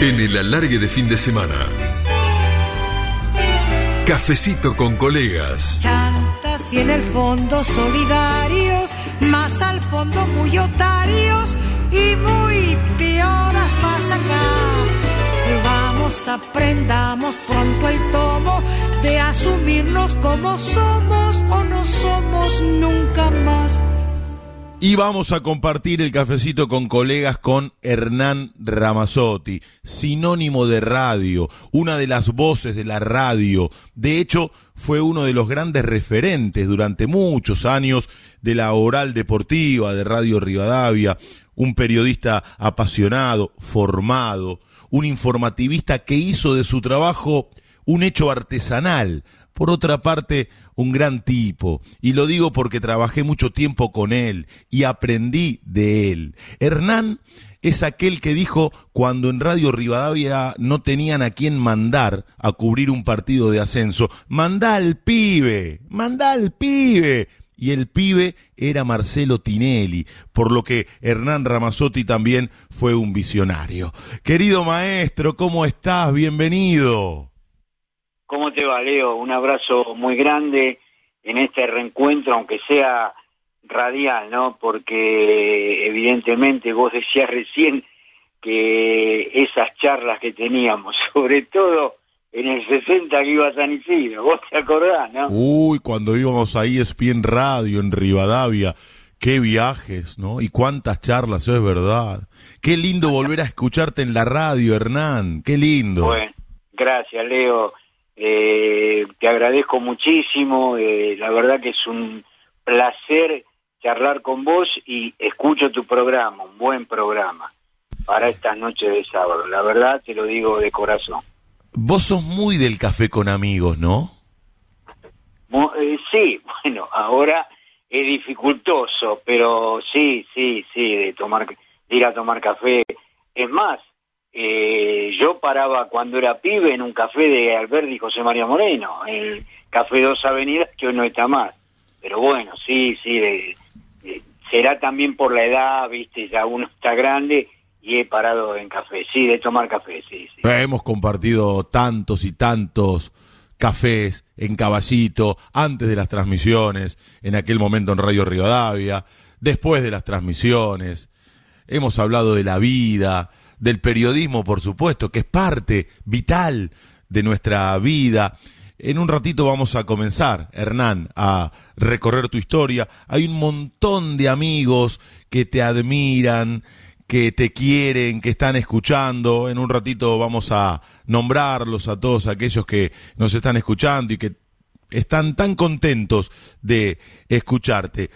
En el alargue de fin de semana. Cafecito con colegas. Chantas y en el fondo solidarios, más al fondo muy otarios y muy pioras más acá. Vamos, aprendamos pronto el tomo de asumirnos como somos o no somos nunca más. Y vamos a compartir el cafecito con colegas con Hernán Ramazzotti, sinónimo de radio, una de las voces de la radio. De hecho, fue uno de los grandes referentes durante muchos años de la oral deportiva de Radio Rivadavia, un periodista apasionado, formado, un informativista que hizo de su trabajo un hecho artesanal, por otra parte, un gran tipo, y lo digo porque trabajé mucho tiempo con él y aprendí de él. Hernán es aquel que dijo cuando en Radio Rivadavia no tenían a quién mandar a cubrir un partido de ascenso, mandá al pibe, mandá al pibe. Y el pibe era Marcelo Tinelli, por lo que Hernán Ramazzotti también fue un visionario. Querido maestro, ¿cómo estás? Bienvenido. ¿Cómo te va, Leo? Un abrazo muy grande en este reencuentro, aunque sea radial, ¿no? Porque evidentemente vos decías recién que esas charlas que teníamos, sobre todo en el 60 que iba a San Isidro, vos te acordás, ¿no? Uy, cuando íbamos ahí ESPN Radio en Rivadavia, qué viajes, ¿no? Y cuántas charlas, eso es verdad. Qué lindo volver a escucharte en la radio, Hernán, qué lindo. Bueno, gracias, Leo. Eh, te agradezco muchísimo, eh, la verdad que es un placer charlar con vos y escucho tu programa, un buen programa para esta noche de sábado. La verdad te lo digo de corazón. Vos sos muy del café con amigos, ¿no? Eh, sí, bueno, ahora es dificultoso, pero sí, sí, sí, de tomar, de ir a tomar café. Es más, eh, yo paraba cuando era pibe en un café de Alberti y José María Moreno, el Café Dos Avenidas, que hoy no está más. Pero bueno, sí, sí, será también por la edad, viste, ya uno está grande y he parado en café, sí, de tomar café, sí, sí. Hemos compartido tantos y tantos cafés en Caballito, antes de las transmisiones, en aquel momento en Radio Rivadavia, después de las transmisiones. Hemos hablado de la vida, del periodismo, por supuesto, que es parte vital de nuestra vida. En un ratito vamos a comenzar, Hernán, a recorrer tu historia. Hay un montón de amigos que te admiran, que te quieren, que están escuchando. En un ratito vamos a nombrarlos a todos aquellos que nos están escuchando y que están tan contentos de escucharte.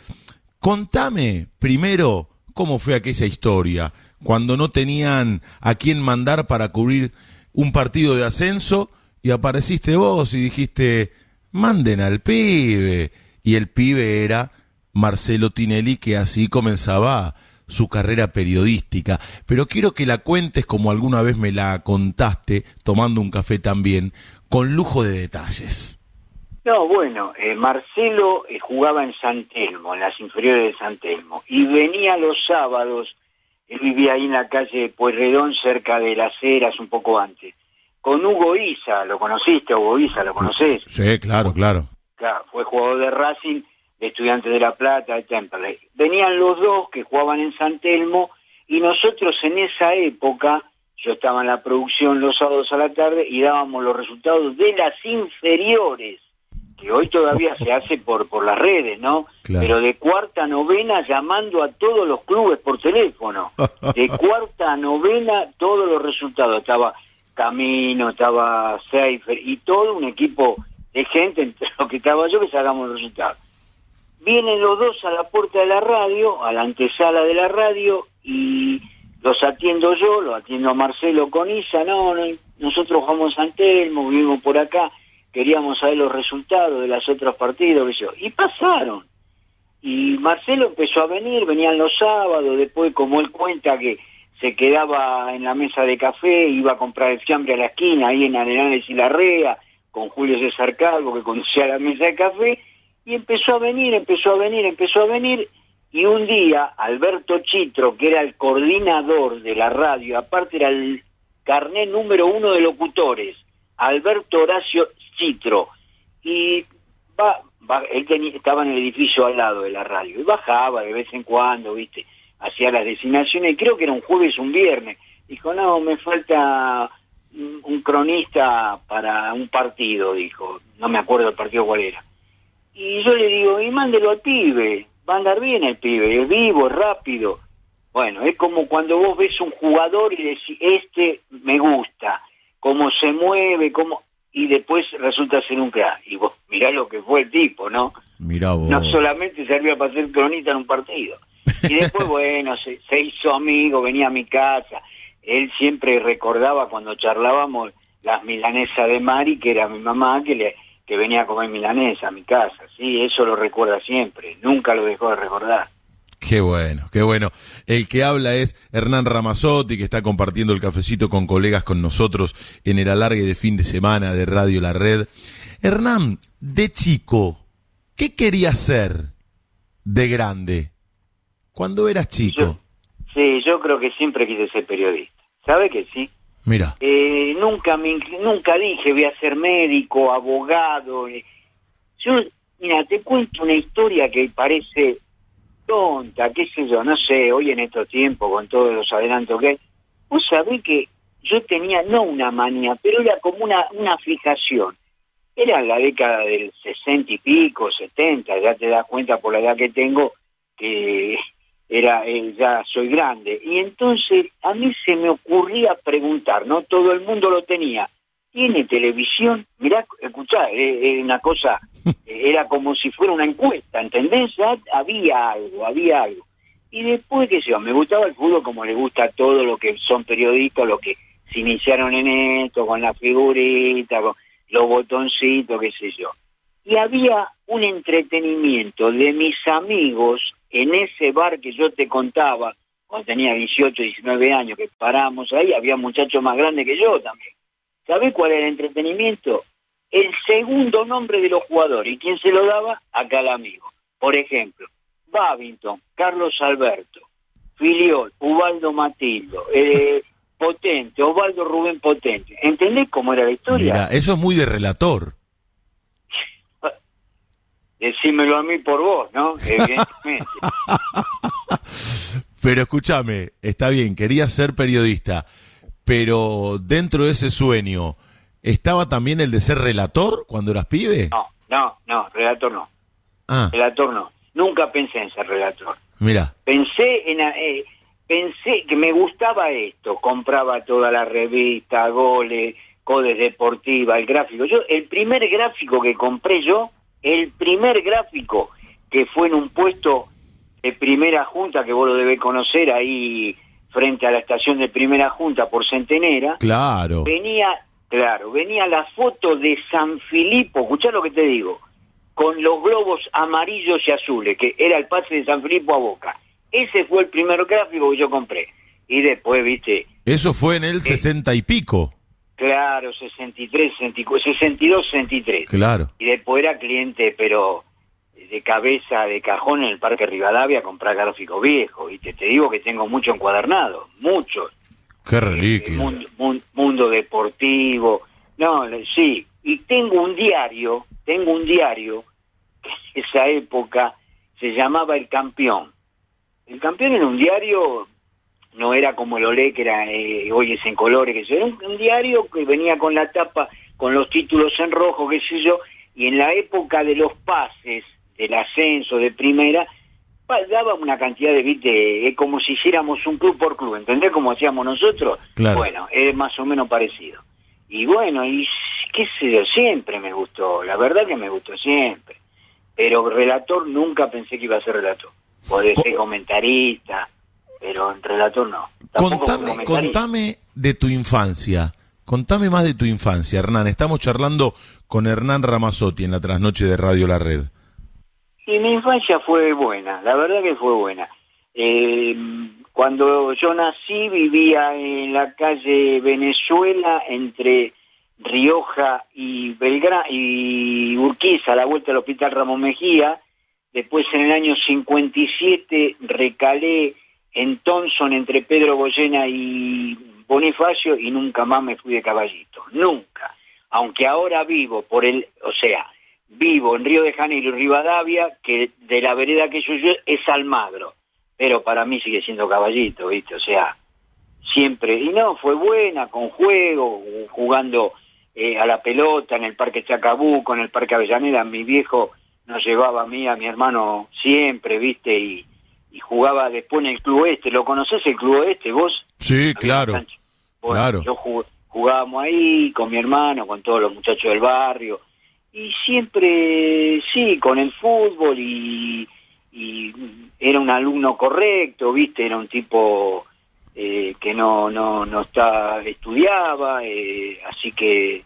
Contame primero cómo fue aquella historia cuando no tenían a quién mandar para cubrir un partido de ascenso y apareciste vos y dijiste, manden al pibe. Y el pibe era Marcelo Tinelli, que así comenzaba su carrera periodística. Pero quiero que la cuentes como alguna vez me la contaste, tomando un café también, con lujo de detalles. No, bueno, eh, Marcelo eh, jugaba en San Telmo, en las inferiores de San Telmo, y venía los sábados él vivía ahí en la calle Pueyrredón, cerca de las Heras, un poco antes. Con Hugo Isa, ¿lo conociste? Hugo Isa, ¿lo conoces? Sí, claro, claro. Claro, fue jugador de Racing, de Estudiantes de La Plata, de Temperley. Venían los dos que jugaban en San Telmo y nosotros en esa época, yo estaba en la producción los sábados a la tarde y dábamos los resultados de las inferiores que hoy todavía se hace por, por las redes, ¿no? Pero de cuarta a novena llamando a todos los clubes por teléfono. De cuarta a novena todos los resultados. Estaba Camino, estaba Seifer y todo un equipo de gente, entre los que estaba yo, que sacamos los resultados. Vienen los dos a la puerta de la radio, a la antesala de la radio, y los atiendo yo, lo atiendo a Marcelo con Isa, no, no nosotros vamos a Antelmo, vivimos por acá queríamos saber los resultados de los otros partidos, y pasaron. Y Marcelo empezó a venir, venían los sábados, después como él cuenta que se quedaba en la mesa de café, iba a comprar el fiambre a la esquina, ahí en Arenales y Larrea, con Julio César Calvo, que conducía la mesa de café, y empezó a venir, empezó a venir, empezó a venir, y un día Alberto Chitro, que era el coordinador de la radio, aparte era el carnet número uno de locutores, Alberto Horacio Citro. Y va, él estaba en el edificio al lado de la radio y bajaba de vez en cuando, ¿viste? Hacía las designaciones, creo que era un jueves, un viernes. Dijo, no, me falta un cronista para un partido, dijo. No me acuerdo el partido cuál era. Y yo le digo, y mándelo al pibe, va a andar bien el pibe, es vivo, es rápido. Bueno, es como cuando vos ves un jugador y decís, este me gusta, cómo se mueve, cómo... Y después resulta ser un crack. Y vos mirá lo que fue el tipo, ¿no? Mirá vos. No solamente servía para ser cronista en un partido. Y después, bueno, se, se hizo amigo, venía a mi casa. Él siempre recordaba cuando charlábamos las milanesas de Mari, que era mi mamá, que, le, que venía a comer milanesa a mi casa. Sí, eso lo recuerda siempre. Nunca lo dejó de recordar. Qué bueno, qué bueno. El que habla es Hernán Ramazotti, que está compartiendo el cafecito con colegas con nosotros en el alargue de fin de semana de Radio La Red. Hernán, de chico, ¿qué querías ser de grande? Cuando eras chico. Yo- sí, yo creo que siempre quise ser periodista. ¿Sabe que sí? Mira, Eh, nunca me nunca dije voy a ser médico, abogado. Yo, mira, te cuento una historia que parece tonta, qué sé yo, no sé, hoy en estos tiempos con todos los adelantos que hay, vos sabés que yo tenía no una manía, pero era como una, una fijación. Era la década del sesenta y pico, setenta, ya te das cuenta por la edad que tengo que era eh, ya soy grande. Y entonces a mí se me ocurría preguntar, no todo el mundo lo tenía. ¿Tiene televisión? Mirá, escuchá, eh, eh, una cosa, eh, era como si fuera una encuesta, ¿entendés? Ya había algo, había algo. Y después, qué sé yo, me gustaba el fútbol como le gusta a todos los que son periodistas, los que se iniciaron en esto, con la figurita, con los botoncitos, qué sé yo. Y había un entretenimiento de mis amigos en ese bar que yo te contaba, cuando tenía 18, 19 años, que parábamos ahí, había muchachos más grandes que yo también. ¿Sabés cuál era el entretenimiento? El segundo nombre de los jugadores. ¿Y quién se lo daba? Acá el amigo. Por ejemplo, Babington, Carlos Alberto, Filiol, Ubaldo Matildo, eh, Potente, Osvaldo Rubén Potente. ¿Entendés cómo era la historia? mira, eso es muy de relator. Decímelo a mí por vos, ¿no? Evidentemente. Pero escúchame, está bien, querías ser periodista, pero dentro de ese sueño, ¿estaba también el de ser relator cuando eras pibe? No, no, no, relator no. Ah, Relator no. Nunca pensé en ser relator. mira, Pensé en eh, pensé que me gustaba esto, compraba toda la revista, goles, codes deportiva, el gráfico. Yo el primer gráfico que compré yo, el primer gráfico que fue en un puesto de primera junta que vos lo debés conocer ahí frente a la estación de primera junta por Centenera, claro. venía, claro, venía la foto de San Filipo, escuchá lo que te digo, con los globos amarillos y azules, que era el pase de San Filipo a Boca. Ese fue el primer gráfico que yo compré. Y después, viste, Eso fue en el sesenta y pico. claro, 63, 64, 62, 63. Claro. Y después era cliente, pero de cabeza, de cajón en el Parque Rivadavia a comprar gráficos viejos. Y te, te digo que tengo mucho encuadernado, muchos. Qué reliquia. mundo, mun- mundo deportivo. No, sí. Y tengo un diario, tengo un diario, que en esa época se llamaba El Campeón. El Campeón era un diario, no era como el Olé, que era, eh, hoy es en colores, que era un, un diario que venía con la tapa, con los títulos en rojo, qué sé yo, y en la época de los pases, del ascenso de primera, daba una cantidad de, viste, es como si hiciéramos un club por club, ¿entendés? Como hacíamos nosotros. Claro. Bueno, es más o menos parecido. Y bueno, y qué sé yo, siempre me gustó, la verdad que me gustó siempre. Pero relator nunca pensé que iba a ser relator. Podés ser comentarista, pero en relator no. Tampoco Contame, contame de tu infancia. Contame más de tu infancia, Hernán. Estamos charlando con Hernán Ramazotti en la trasnoche de Radio La Red. Y mi infancia fue buena, la verdad que fue buena. Eh, cuando yo nací vivía en la calle Venezuela entre Rioja y Belgrano y Urquiza, a la vuelta del Hospital Ramón Mejía. Después en el año 57 recalé en Thompson entre Pedro Goyena y Bonifacio y nunca más me fui de caballito, nunca. Aunque ahora vivo por el, o sea, vivo en Río de Janeiro y Rivadavia, que de la vereda que yo, yo es Almagro, pero para mí sigue siendo caballito, ¿viste? O sea, siempre, y no, fue buena, con juego, jugando eh, a la pelota en el Parque Chacabuco, en el Parque Avellaneda, mi viejo nos llevaba a mí, a mi hermano siempre, ¿viste? Y, y jugaba después en el Club Este, ¿lo conoces el Club Este vos? Sí, claro. Bueno, claro. yo jugábamos ahí con mi hermano, con todos los muchachos del barrio, y siempre, sí, con el fútbol y, y era un alumno correcto, ¿viste? Era un tipo eh, que no, no, no está, estudiaba, eh, así que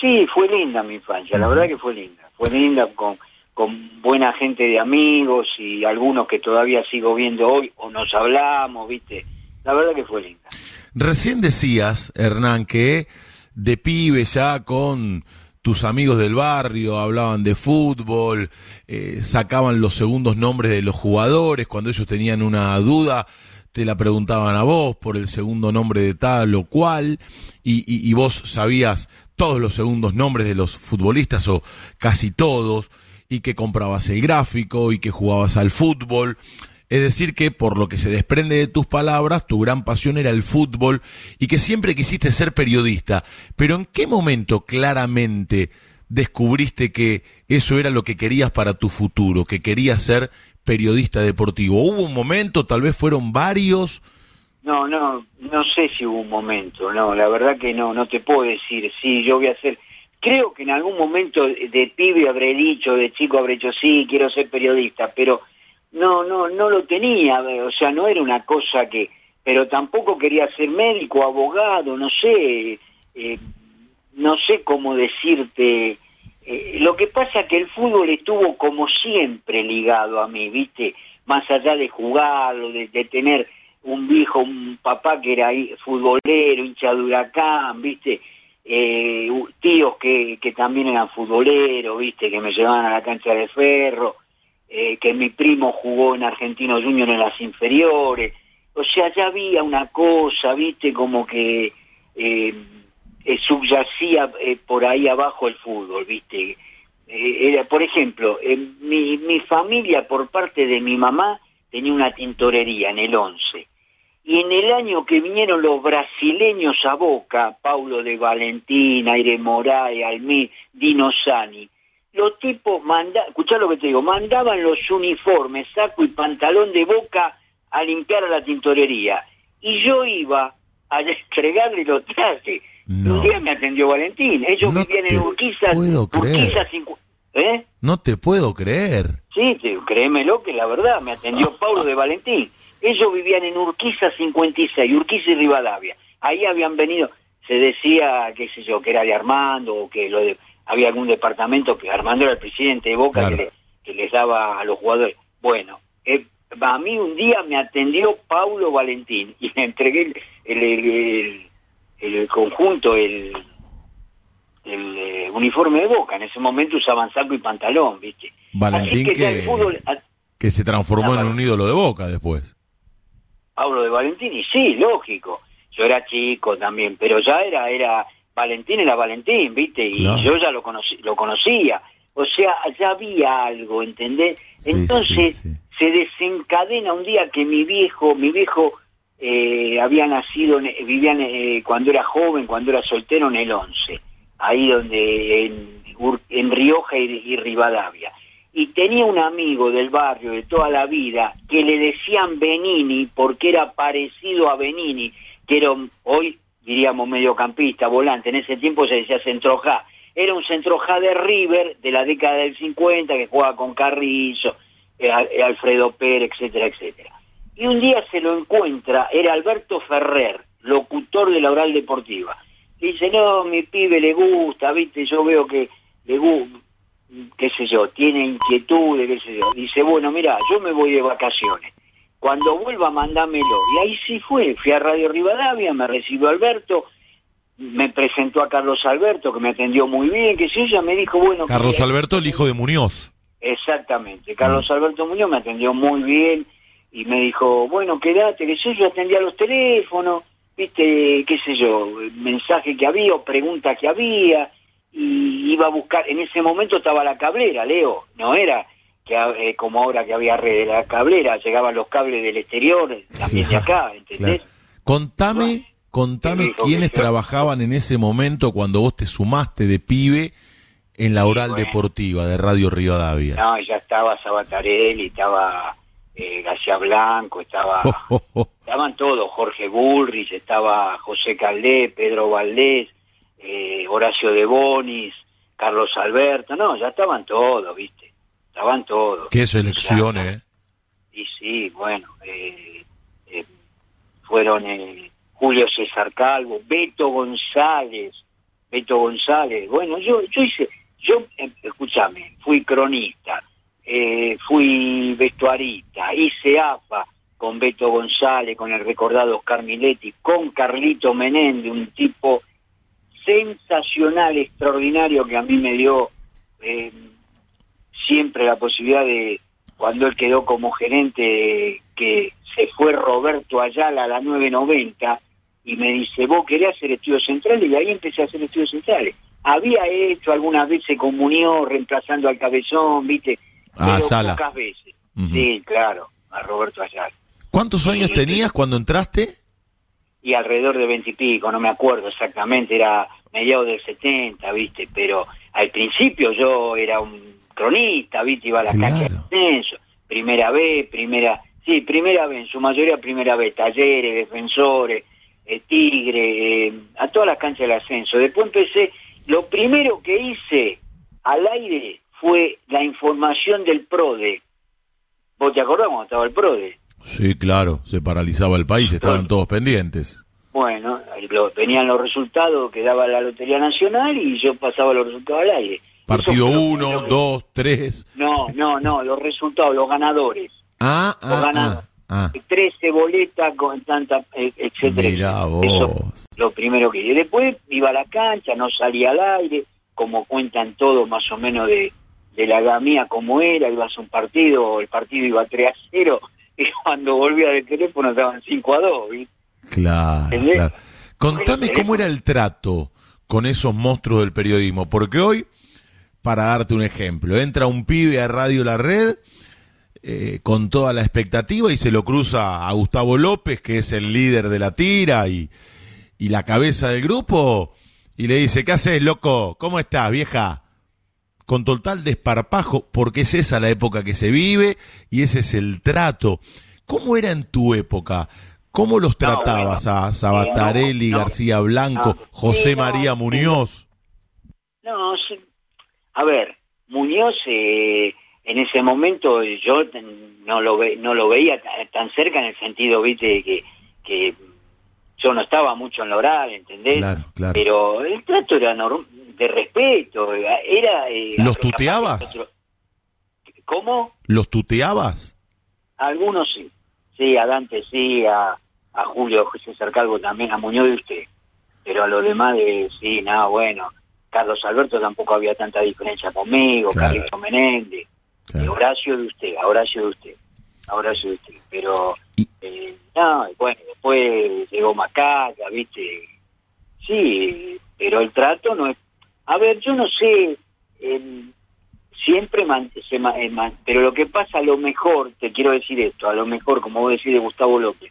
sí, fue linda mi infancia, la verdad que fue linda, fue linda con, con buena gente de amigos y algunos que todavía sigo viendo hoy o nos hablamos, ¿viste? La verdad que fue linda. Recién decías, Hernán, que de pibe ya con tus amigos del barrio hablaban de fútbol, eh, sacaban los segundos nombres de los jugadores, cuando ellos tenían una duda, te la preguntaban a vos por el segundo nombre de tal o cual, y, vos sabías todos los segundos nombres de los futbolistas o casi todos, y que comprabas el gráfico y que jugabas al fútbol. Es decir, que por lo que se desprende de tus palabras, tu gran pasión era el fútbol y que siempre quisiste ser periodista. Pero ¿en qué momento claramente descubriste que eso era lo que querías para tu futuro, que querías ser periodista deportivo? ¿Hubo un momento, tal vez fueron varios? No, no, no sé si hubo un momento, no, la verdad que no, no te puedo decir, sí, yo voy a ser, creo que en algún momento de pibe habré dicho, de chico habré dicho, sí, quiero ser periodista, pero no, no, no lo tenía, o sea, no era una cosa que, pero tampoco quería ser médico, abogado, no sé, eh, no sé cómo decirte. Eh, lo que pasa es que el fútbol estuvo como siempre ligado a mí, ¿viste? Más allá de jugarlo, de, de tener un viejo, un papá que era futbolero, hincha de ¿viste? Eh, tíos que, que también eran futboleros, ¿viste? Que me llevaban a la cancha de ferro eh, que mi primo jugó en Argentino Junior en las inferiores. O sea, ya había una cosa, viste, como que eh, eh, subyacía eh, por ahí abajo el fútbol, viste. Eh, era, por ejemplo, mi, mi familia por parte de mi mamá tenía una tintorería en el 11. Y en el año que vinieron los brasileños a Boca, Paulo de Valentín, Aire Moray, Almir, Dino Sani, los tipos manda, escuchá lo que te digo, mandaban los uniformes, saco y pantalón de boca a limpiar a la tintorería. Y yo iba a entregarle los trajes. No. Un día me atendió Valentín. Ellos No vivían en Urquiza. puedo creer. Urquiza ¿Eh? No te puedo creer. Sí, te- créemelo que la verdad, me atendió Paulo de Valentín. Ellos vivían en Urquiza 56, Urquiza y Rivadavia. Ahí habían venido, se decía, qué sé yo, que era de Armando o que lo de, había algún departamento que Armando era el presidente de Boca Claro. que, le- que les daba a los jugadores. Bueno, eh, a mí un día me atendió Paulo Valentín y le entregué el, el, el- conjunto, el, el eh, uniforme de Boca. En ese momento usaban saco y pantalón, ¿viste? Valentín que, que- fútbol, a- Que se transformó Ah, en un ídolo de boca después. Pablo de Valentín, y sí, lógico. Yo era chico también, pero ya era, era, Valentín era Valentín, ¿viste? Y Claro. yo ya lo, conocí, lo conocía. O sea, ya había algo, ¿entendés? Sí, Entonces, sí, sí. se desencadena un día que mi viejo, mi viejo eh, había nacido, vivían eh, cuando era joven, cuando era soltero en el 11, ahí donde, en, en Rioja y, y Rivadavia. Y tenía un amigo del barrio de toda la vida que le decían Benini porque era parecido a Benini, que era hoy diríamos mediocampista, volante, en ese tiempo se decía centrojá. Era un centrojá de River de la década del 50 que jugaba con Carrizo, eh, eh, Alfredo Pérez, etcétera, etcétera. Y un día se lo encuentra, era Alberto Ferrer, locutor de la Oral Deportiva. Dice, no, mi pibe le gusta, viste, yo veo que le gusta, qué sé yo, tiene inquietudes, qué sé yo. Dice, bueno, mira, yo me voy de vacaciones. Cuando vuelva, mandámelo. Y ahí sí fue, fui a Radio Rivadavia, me recibió Alberto, me presentó a Carlos Alberto, que me atendió muy bien, que sé yo, ya me dijo, bueno... Carlos que- Alberto, el hijo de Muñoz. Exactamente. Carlos Alberto Muñoz me atendió muy bien y me dijo, bueno, quédate, que yo, yo atendía los teléfonos, viste, qué sé yo, mensaje que había o pregunta que había, y iba a buscar, en ese momento estaba la cablera, Leo, no era que eh, como ahora que había red, la cablera, llegaban los cables del exterior, también de acá, ¿entendés? Contame, contame quiénes yo- trabajaban en ese momento cuando vos te sumaste de pibe en la oral bueno. deportiva de Radio Rivadavia. No, ya estaba Sabatarelli, estaba eh, García Blanco, estaba... Estaban todos, Jorge Bullrich, estaba José Caldé, Pedro Valdés, eh, Horacio de Bonis, Carlos Alberto, no, ya estaban todos, viste, estaban todos. Qué selección, Ya, ¿eh? Y sí, bueno, eh, eh, fueron eh, Julio César Calvo, Beto González, Beto González, bueno, yo, yo hice, yo, eh, escúchame, fui cronista, eh, fui vestuarista, hice AFA con Beto González, con el recordado Oscar Miletti, con Carlito Menéndez, un tipo sensacional, extraordinario que a mí me dio eh, siempre la posibilidad de, cuando él quedó como gerente, que se fue Roberto Ayala a la 990 y me dice, vos querés hacer estudios centrales y ahí empecé a hacer estudios centrales. Había hecho algunas veces comunión reemplazando al cabezón, viste, Ah, pero Sala. pocas veces. Sí, claro, a Roberto Ayala. ¿Cuántos años tenías cuando entraste? y alrededor de 20 y pico, no me acuerdo exactamente, era mediados del 70, ¿viste? Pero al principio yo era un cronista, ¿viste? Iba a la Claro. cancha de ascenso, primera vez, primera, sí, primera vez, en su mayoría primera vez, talleres, defensores, eh, tigre, eh, a todas las canchas del ascenso. Después empecé, lo primero que hice al aire fue la información del PRODE. ¿Vos te acordás cuando estaba el PRODE? Sí, claro, se paralizaba el país, estaban todos pendientes. Bueno, venían los resultados que daba la Lotería Nacional y yo pasaba los resultados al aire. Partido Eso fue lo 1, primero que- 2, 3. No, no, no, los resultados, los ganadores. Ah, Los ah, ganadores. ah, ah. 13 boletas con tanta, eh, etcétera. Mirá etcétera. Eso, vos. lo primero que hice. Después iba a la cancha, no salía al aire, como cuentan todos más o menos de, de la edad mía como era, ibas a un partido, el partido iba 3 a 0, y cuando volvía del teléfono estaban 5 a 2, ¿viste? Claro, ¿Entendés? claro. Contame cómo era el trato con esos monstruos del periodismo, porque hoy, para darte un ejemplo, entra un pibe a Radio La Red eh, con toda la expectativa y se lo cruza a Gustavo López, que es el líder de la tira y, y la cabeza del grupo, y le dice, ¿qué haces, loco? ¿Cómo estás, vieja? Con total desparpajo, porque es esa la época que se vive y ese es el trato. ¿Cómo era en tu época? ¿Cómo los No, tratabas bueno, a Sabatarelli, no, no, García Blanco, José María Muñoz? No, sí. A ver, Muñoz eh, en ese momento yo no lo ve, no lo veía ta- tan cerca en el sentido, viste, que, que yo no estaba mucho en la oral, ¿entendés? Claro, claro. Pero el trato era de respeto, era... eh, ¿Los tuteabas? ¿Cómo? ¿Los tuteabas? Algunos sí. Sí, a Dante sí, a, a Julio César Calvo también, a Muñoz de usted. Pero a los demás, de, sí, nada, bueno. Carlos Alberto tampoco había tanta diferencia conmigo, Claro. Carlito Menéndez. Claro. Horacio de usted, a Horacio de usted, a Horacio de usted. Pero, eh, no, bueno, después llegó Macaca, ¿viste? Sí, pero el trato no es... A ver, yo no sé, eh, siempre man- se eh, man- pero lo que pasa a lo mejor, te quiero decir esto, a lo mejor, como vos decís de Gustavo López,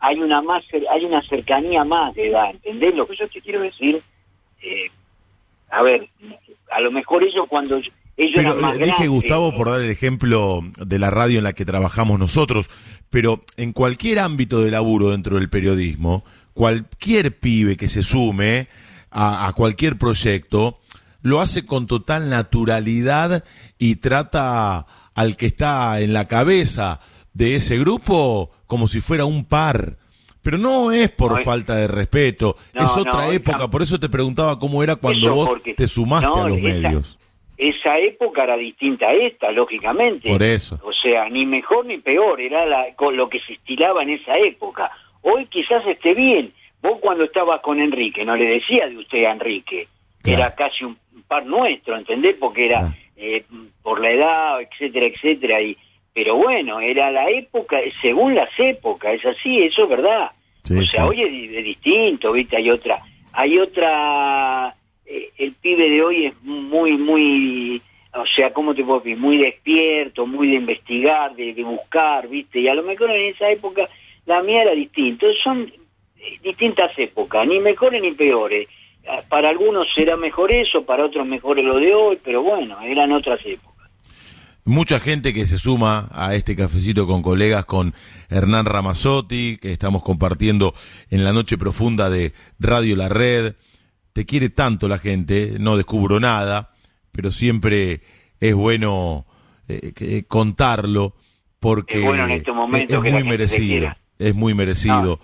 hay una más hay una cercanía más de edad, ¿entendés lo que yo te quiero decir? Eh, a ver, a lo mejor ellos cuando ellos Pero eran más eh, dije grandes, Gustavo por dar el ejemplo de la radio en la que trabajamos nosotros, pero en cualquier ámbito de laburo dentro del periodismo, cualquier pibe que se sume a, a cualquier proyecto lo hace con total naturalidad y trata al que está en la cabeza de ese grupo como si fuera un par. Pero no es por falta de respeto, no, es otra no, época, por eso te preguntaba cómo era cuando vos porque- te sumaste no, a los esa- medios. esa época era distinta a esta, lógicamente. Por eso. O sea, ni mejor ni peor, era la- con lo que se estilaba en esa época. Hoy quizás esté bien. Vos cuando estabas con Enrique, no le decía de usted a Enrique, Claro. era casi un par nuestro, ¿entendés? Porque era Claro. eh, por la edad, etcétera, etcétera. Y, pero bueno, era la época, según las épocas, es así, eso es verdad. Sí, o sea, sí. hoy es, es distinto, ¿viste? Hay otra, hay otra, eh, el pibe de hoy es muy, muy, o sea, ¿cómo te puedo decir? Muy despierto, muy de investigar, de, de buscar, ¿viste? Y a lo mejor en esa época la mía era distinto. Son eh, distintas épocas, ni mejores ni peores. Ah, Para algunos será mejor eso, para otros mejor lo de hoy, pero bueno, eran otras épocas. Mucha gente que se suma a este cafecito con colegas, con Hernán Ramazotti, que estamos compartiendo en la noche profunda de Radio La Red. Te quiere tanto la gente, no descubro nada, pero siempre es bueno eh, que- contarlo porque Es bueno en estos momentos es que la muy merecido, es muy merecido.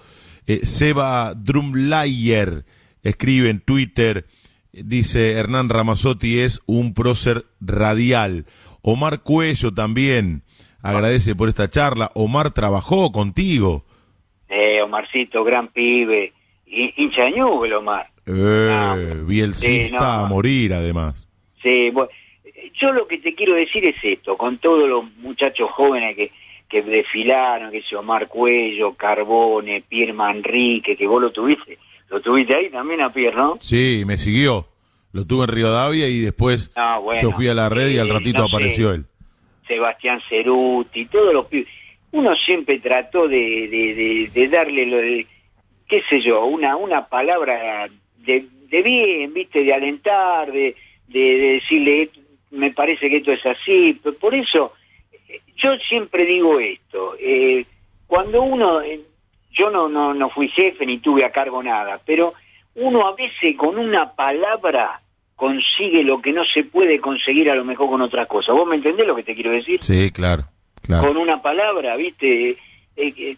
Eh, Seba Drumlayer escribe en Twitter, dice Hernán Ramazotti es un prócer radial. Omar Cuello también agradece por esta charla. Omar trabajó contigo. Eh, Omarcito, gran pibe, hi- hincha de Newell, Omar. Eh, Ah, bielcista sí, no. a morir además. Sí, bueno, yo lo que te quiero decir es esto, con todos los muchachos jóvenes que, que desfilaron, que se Omar Cuello, Carbone, Pierre Manrique, que vos lo tuviste, lo tuviste ahí también a Pierre, ¿no? Sí, me siguió. Lo tuve en Rivadavia y después Ah, bueno, yo fui a la red y al ratito no sé. apareció él. Sebastián Ceruti, todos los pibes. Uno siempre trató de, de, de, de darle, lo de, qué sé yo, una, una palabra de, de bien, viste, de alentar, de, de, de decirle, me parece que esto es así. Por eso, eh, yo siempre digo esto, eh, cuando uno, eh, yo no, no, no fui jefe ni tuve a cargo nada, pero uno a veces con una palabra consigue lo que no se puede conseguir a lo mejor con otras cosas. ¿Vos me entendés lo que te quiero decir? Sí, claro, claro. Con una palabra, ¿viste? Eh, eh,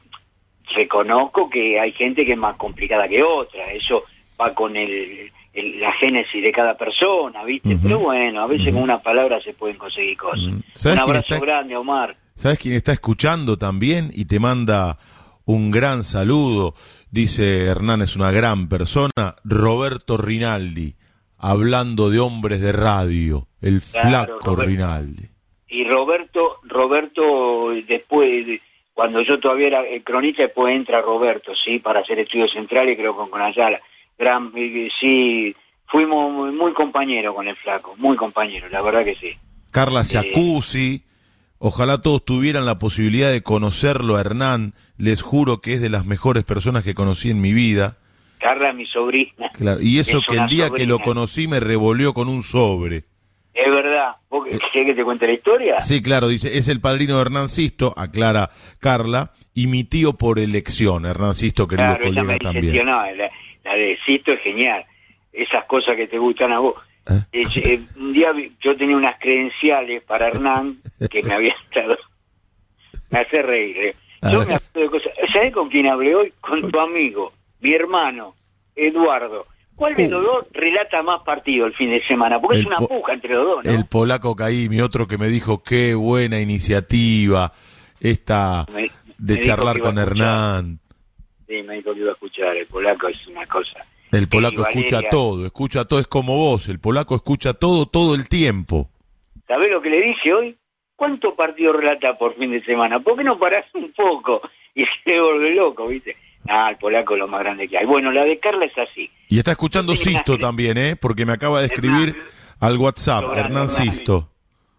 reconozco que hay gente que es más complicada que otra, eso va con el, el- la génesis de cada persona, ¿viste? Pero bueno, a veces con una palabra se pueden conseguir cosas. Mm. ¿Sabes Un abrazo está- grande, Omar. ¿Sabes quién está escuchando también y te manda un gran saludo? Dice Hernán es una gran persona. Roberto Rinaldi, hablando de hombres de radio. El Claro, flaco Roberto. Rinaldi. Y Roberto, Roberto, después, de- cuando yo todavía era eh, cronista, después entra Roberto, sí, para hacer estudios centrales, creo con, con Ayala. Gran, eh, sí, fuimos muy, muy compañeros con el flaco, muy compañeros, la verdad que sí. Carla Jacuzzi. Ojalá todos tuvieran la posibilidad de conocerlo a Hernán. Les juro que es de las mejores personas que conocí en mi vida. Carla mi sobrina. Claro, y eso Es que el día que lo conocí me revolvió con un sobre. Es verdad. ¿Vos querés que te cuente la historia? Sí, claro, dice, es el padrino de Hernán Sisto, aclara Carla, y mi tío por elección, Hernán Sisto, querido claro, colega también. tío, no, la, la de Sisto es genial. Esas cosas que te gustan a vos. ¿Eh? Eh, eh, un día yo tenía unas credenciales para Hernán que me habían dado. Me hace reír. eh. Yo ver. me acuerdo de cosas. ¿Sabés con quién hablé hoy? Con tu amigo, mi hermano, Eduardo. ¿Cuál de Uh. los dos relata más partido el fin de semana? Porque El es una puja entre los dos, ¿no? El polaco Caimi, otro que me dijo, qué buena iniciativa esta Me- de charlar con. Hernán. Sí, me dijo que iba a escuchar. El polaco es una cosa. El polaco escucha todo, escucha todo, es como vos, el polaco escucha todo, todo el tiempo. ¿Sabés lo que le dije hoy? ¿Cuántos partidos relata por fin de semana? ¿Por qué no parás un poco? Y se vuelve loco, ¿viste? Ah, el polaco es lo más grande que hay. Bueno, la de Carla es así. Y está escuchando Sí, Sisto también, ¿eh? Porque me acaba de escribir Hernán. al WhatsApp, Grande, Hernán. Sisto.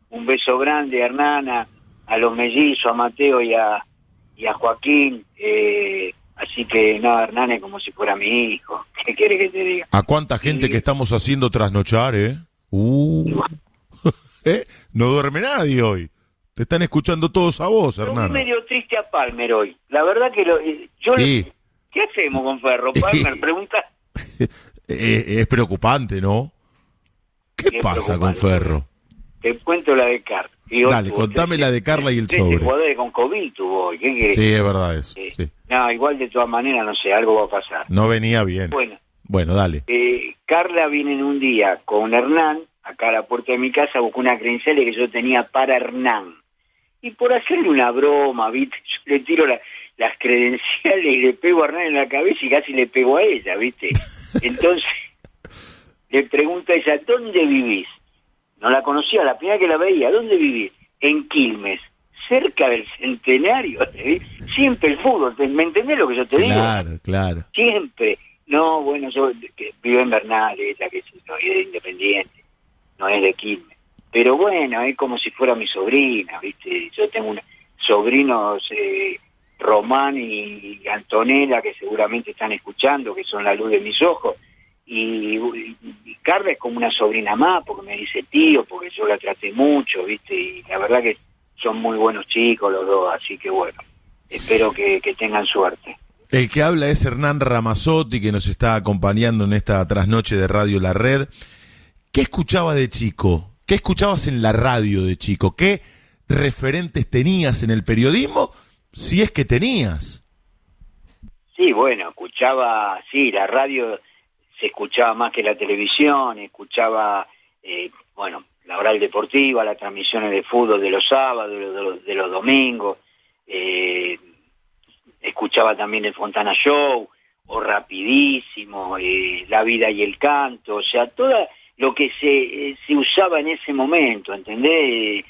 Un beso grande a Hernana, a los mellizos, a Mateo y a, y a Joaquín. Eh, así que, no, Hernán es como si fuera mi hijo. ¿Qué quieres que te diga? ¿A cuánta gente Sí. que estamos haciendo trasnochar, eh? Uh. ¿Eh? No duerme nadie hoy. Te están escuchando todos a vos, Hernán. medio triste a Palmer hoy. La verdad que lo, eh, yo... le- Sí. ¿Qué hacemos con Ferro? Palmer pregunta... Eh, es preocupante, ¿no? ¿Qué Qué pasa con. Ferro? Te cuento la de Carla. Y Dale, tuvo contame la de Carla y el 13 sobre. jugadores con COVID tuvo hoy. Sí, es verdad eso. Eh, sí. No, igual de todas maneras, no sé, algo va a pasar. No venía bien. Bueno, Bueno, dale. eh, Carla viene en un día con Hernán, acá a la puerta de mi casa, buscó una credencial que yo tenía para Hernán. Y por hacerle una broma, ¿viste? Yo le tiro la- las credenciales y le pego a Hernán en la cabeza y casi le pego a ella, ¿viste? Entonces, le pregunta a ella, ¿dónde vivís? No la conocía, la primera que la veía, ¿dónde vivís? En Quilmes. cerca del centenario, siempre el fútbol, ¿me entendés lo que yo te digo? Claro, claro. Siempre. No, bueno, yo vivo en Bernal, la que no es de Independiente, no es de Quilmes. Pero bueno, es como si fuera mi sobrina, ¿viste? Yo tengo una, sobrinos eh, Román y Antonella que seguramente están escuchando, que son la luz de mis ojos. Y, Carla es como una sobrina más, porque me dice tío, porque yo la traté mucho, ¿viste? Y la verdad que son muy buenos chicos los dos, así que bueno, espero que, tengan suerte. El que habla es Hernán Ramazotti, que nos está acompañando en esta trasnoche de Radio La Red. ¿Qué escuchaba de chico? ¿Qué escuchabas en la radio de chico? ¿Qué referentes tenías en el periodismo? Si es que tenías. Sí, bueno, escuchaba, sí, la radio se escuchaba más que la televisión, escuchaba, eh, bueno, la oral deportiva, las transmisiones de fútbol de los sábados, de los, domingos, eh, escuchaba también el Fontana Show, o Rapidísimo, eh, La Vida y el Canto, o sea, todo lo que se, se usaba en ese momento, ¿entendés?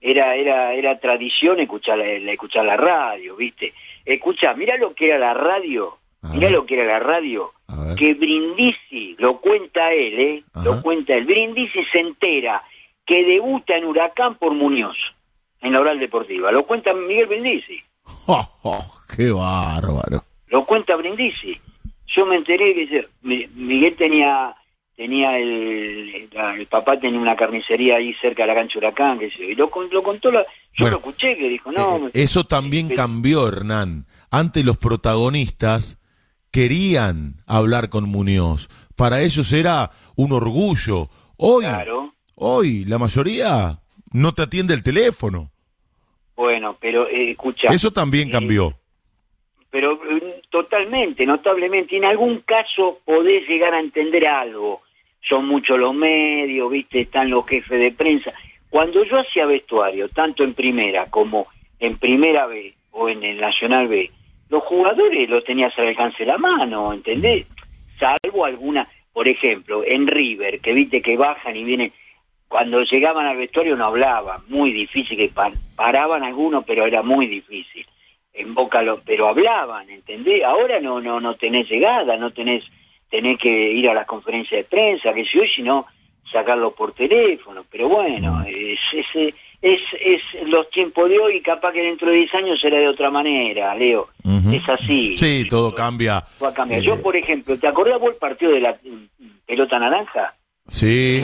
era era era tradición escuchar la, escuchar la radio, ¿viste? Escucha, mira lo que era la radio, mira lo que era la radio, que Brindisi, lo cuenta él, ¿eh? Lo cuenta él. Brindisi se entera que debuta en Huracán por Muñoz, en la oral deportiva. Lo cuenta Miguel Brindisi. Oh, ¡Qué bárbaro! Lo cuenta Brindisi. Yo me enteré que Miguel tenía tenía el, el, papá tenía una carnicería ahí cerca de la cancha Huracán, que y lo, lo contó, la, yo lo escuché que dijo, no. Eh, eso también cambió, Hernán. Antes los protagonistas querían hablar con Muñoz. Para ellos era un orgullo. Hoy, hoy la mayoría no te atiende el teléfono. Bueno, pero eh, escucha. Eso también eh, cambió. Pero totalmente, notablemente. En algún caso podés llegar a entender algo son muchos los medios, viste, están los jefes de prensa. Cuando yo hacía vestuario, tanto en primera como en primera B o en el Nacional B, los jugadores los tenías al alcance de la mano, ¿entendés? Salvo alguna, por ejemplo, en River, que viste que bajan y vienen, cuando llegaban al vestuario no hablaban, muy difícil, que paraban algunos, pero era muy difícil. En Boca, pero hablaban, ¿entendés? Ahora no, no, no tenés llegada, no tenés tenés que ir a las conferencias de prensa, que si hoy, si no, sacarlo por teléfono. Pero bueno, mm. es, es, es, es, los tiempos de hoy, capaz que dentro de 10 años será de otra manera, Leo. Es así. Sí, todo cambia. Va a Yo, eh, por ejemplo, ¿te acordás vos el partido de la pelota naranja? Sí,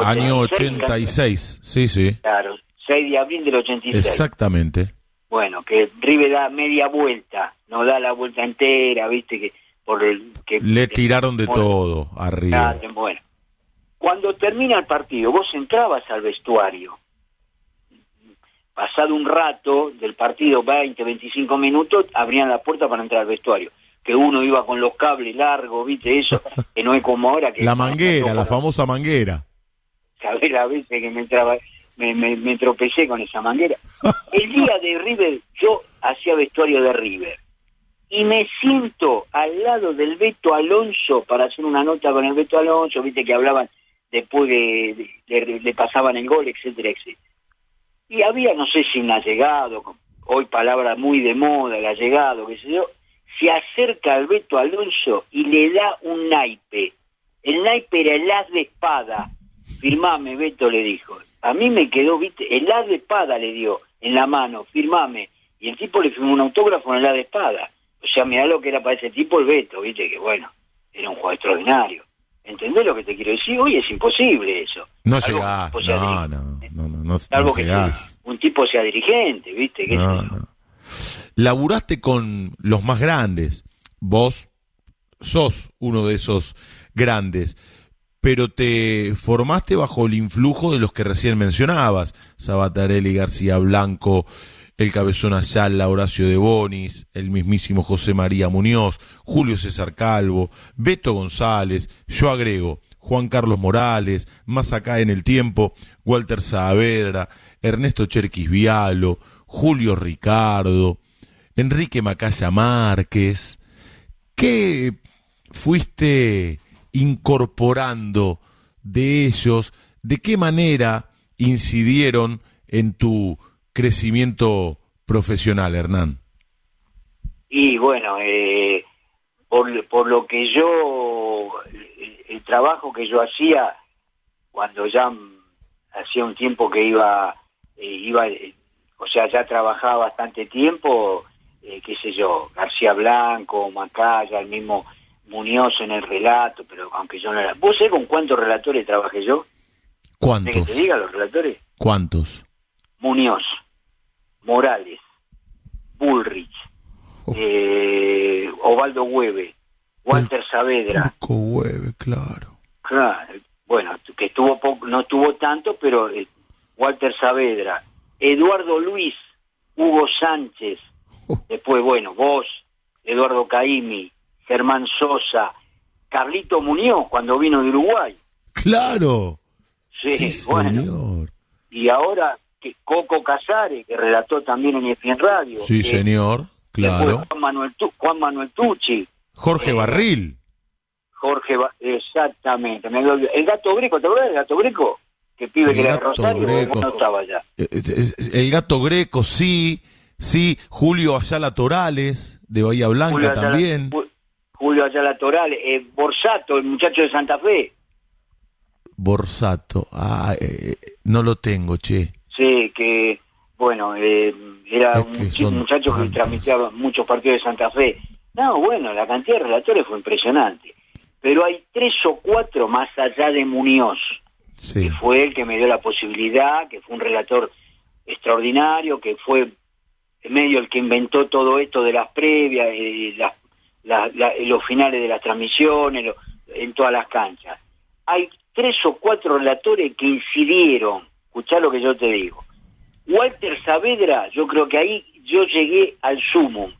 año 86, sí, sí. Claro, 6 de abril del 86. Exactamente. Bueno, que River da media vuelta, no da la vuelta entera, viste que por el que le tiraron de todo arriba. Bueno, cuando termina el partido, vos entrabas al vestuario. Pasado un rato del partido, 20, 25 minutos, abrían la puerta para entrar al vestuario. Que uno iba con los cables largos, viste eso, que no es como ahora que... La manguera, la famosa manguera. Sabés la vez que me entraba, me, me, me tropecé con esa manguera. El día de River, yo hacía vestuario de River y me siento al lado del Beto Alonso para hacer una nota con el Beto Alonso, viste que hablaban después de, le pasaban el gol, etcétera, etcétera. Y había, no sé si un allegado, hoy palabra muy de moda, el allegado, qué sé yo, se acerca al Beto Alonso y le da un naipe. El naipe era el as de espada. Firmame, Beto le dijo. A mí me quedó, viste, el as de espada le dio en la mano, firmame. Y el tipo le firmó un autógrafo en el as de espada. O sea, mirá lo que era para ese tipo el Beto, viste, que bueno, era un juego extraordinario. ¿Entendés lo que te quiero decir? Hoy es imposible eso. No llegás, no, no, no, no, Algo que un tipo sea dirigente, viste, ¿Qué no, no. Laburaste con los más grandes. Vos sos uno de esos grandes pero te formaste bajo el influjo de los que recién mencionabas, Sabatarelli, García Blanco, el Cabezón Ayala, Horacio de Bonis, el mismísimo José María Muñoz, Julio César Calvo, Beto González, yo agrego Juan Carlos Morales, más acá en el tiempo, Walter Saavedra, Ernesto Cherquis Vialo, Julio Ricardo, Enrique Macaya Márquez. ¿Qué fuiste incorporando de ellos? ¿De qué manera incidieron en tu crecimiento profesional, Hernán? Y bueno, eh, por, por lo que yo, el, el trabajo que yo hacía, cuando ya hacía un tiempo que iba, eh, iba eh, o sea, ya trabajaba bastante tiempo, eh, qué sé yo, García Blanco, Macaya, el mismo Muñoz en el relato, pero aunque yo no era... ¿Vos sabés con cuántos relatores trabajé yo? ¿De que ¿Cuántos? te diga los relatores? ¿Cuántos? Muñoz, Morales, Bullrich, Oh. eh, Ovaldo Hueve, Walter Saavedra, Turco Hueve, claro. claro, bueno, que estuvo poco, no estuvo tanto, pero eh, Walter Saavedra, Eduardo Luis, Hugo Sánchez, Oh. después, bueno, vos, Eduardo Caimi, Germán Sosa, Carlito Muñoz, cuando vino de Uruguay. Claro. Sí, Sí, bueno. señor. Y ahora que Coco Casares, que relató también en ESPN Radio. Sí, señor. Claro. Juan Manuel, Tu- Juan Manuel Tucci, Jorge Eh, Barril. Jorge, Ba- exactamente. el gato Greco, ¿te acuerdas del gato Greco? Que pibe El que era Rosario, Greco. no estaba allá. Eh, eh, El gato Greco, sí. Sí. Julio Ayala Torales, de Bahía Blanca Julio Ayala- también. Ju- Julio Ayala Toral, eh, Borsato, el muchacho de Santa Fe. Borsato. Ah, eh, no lo tengo, che. Sí, que, bueno, eh, era Es un que muchacho que transmitía muchos partidos de Santa Fe. No, bueno, la cantidad de relatores fue impresionante. Pero hay tres o cuatro más allá de Muñoz. Sí. que fue el que me dio la posibilidad, que fue un relator extraordinario, que fue en medio el que inventó todo esto de las previas, eh, las- la- la- los finales de las transmisiones, lo- en todas las canchas. Hay tres o cuatro relatores que incidieron, escuchá lo que yo te digo. Walter Saavedra, yo creo que ahí yo llegué al sumo,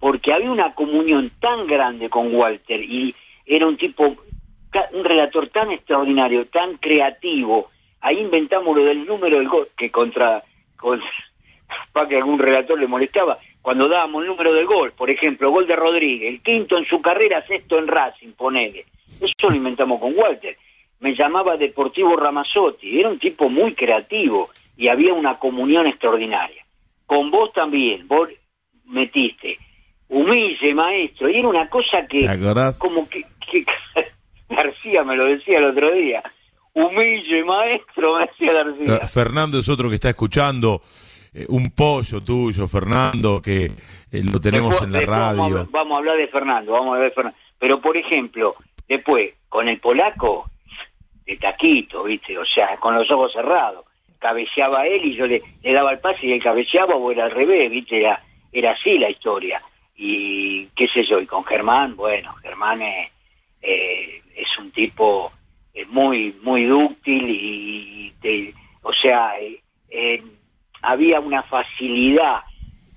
porque había una comunión tan grande con Walter y era un tipo, un relator tan extraordinario, tan creativo. Ahí inventamos lo del número del gol, que contra, con, para que algún relator le molestaba, cuando dábamos el número del gol, por ejemplo, gol de Rodríguez, el quinto en su carrera, sexto en Racing, ponele. Eso lo inventamos con Walter. Me llamaba Deportivo Ramazzotti, era un tipo muy creativo y había una comunión extraordinaria. Con vos también, vos metiste, humille maestro, y era una cosa que ¿Te acordás? como que, que García me lo decía el otro día, humille maestro, me decía García. Eh, Fernando es otro que está escuchando. eh, un pollo tuyo, Fernando, que eh, lo tenemos Después- en la después Vamos a, radio. vamos a hablar de Fernando, vamos a hablar de Fernando. Pero, por ejemplo, después, con el polaco, de taquito, ¿viste? O sea, con los ojos cerrados. Cabeceaba él y yo le, daba el pase y él cabeceaba o era al revés, ¿viste? Era, era así la historia. Y qué sé yo, y con Germán, bueno, Germán es, eh, es un tipo eh, muy, muy dúctil y, te- o sea, eh, eh, había una facilidad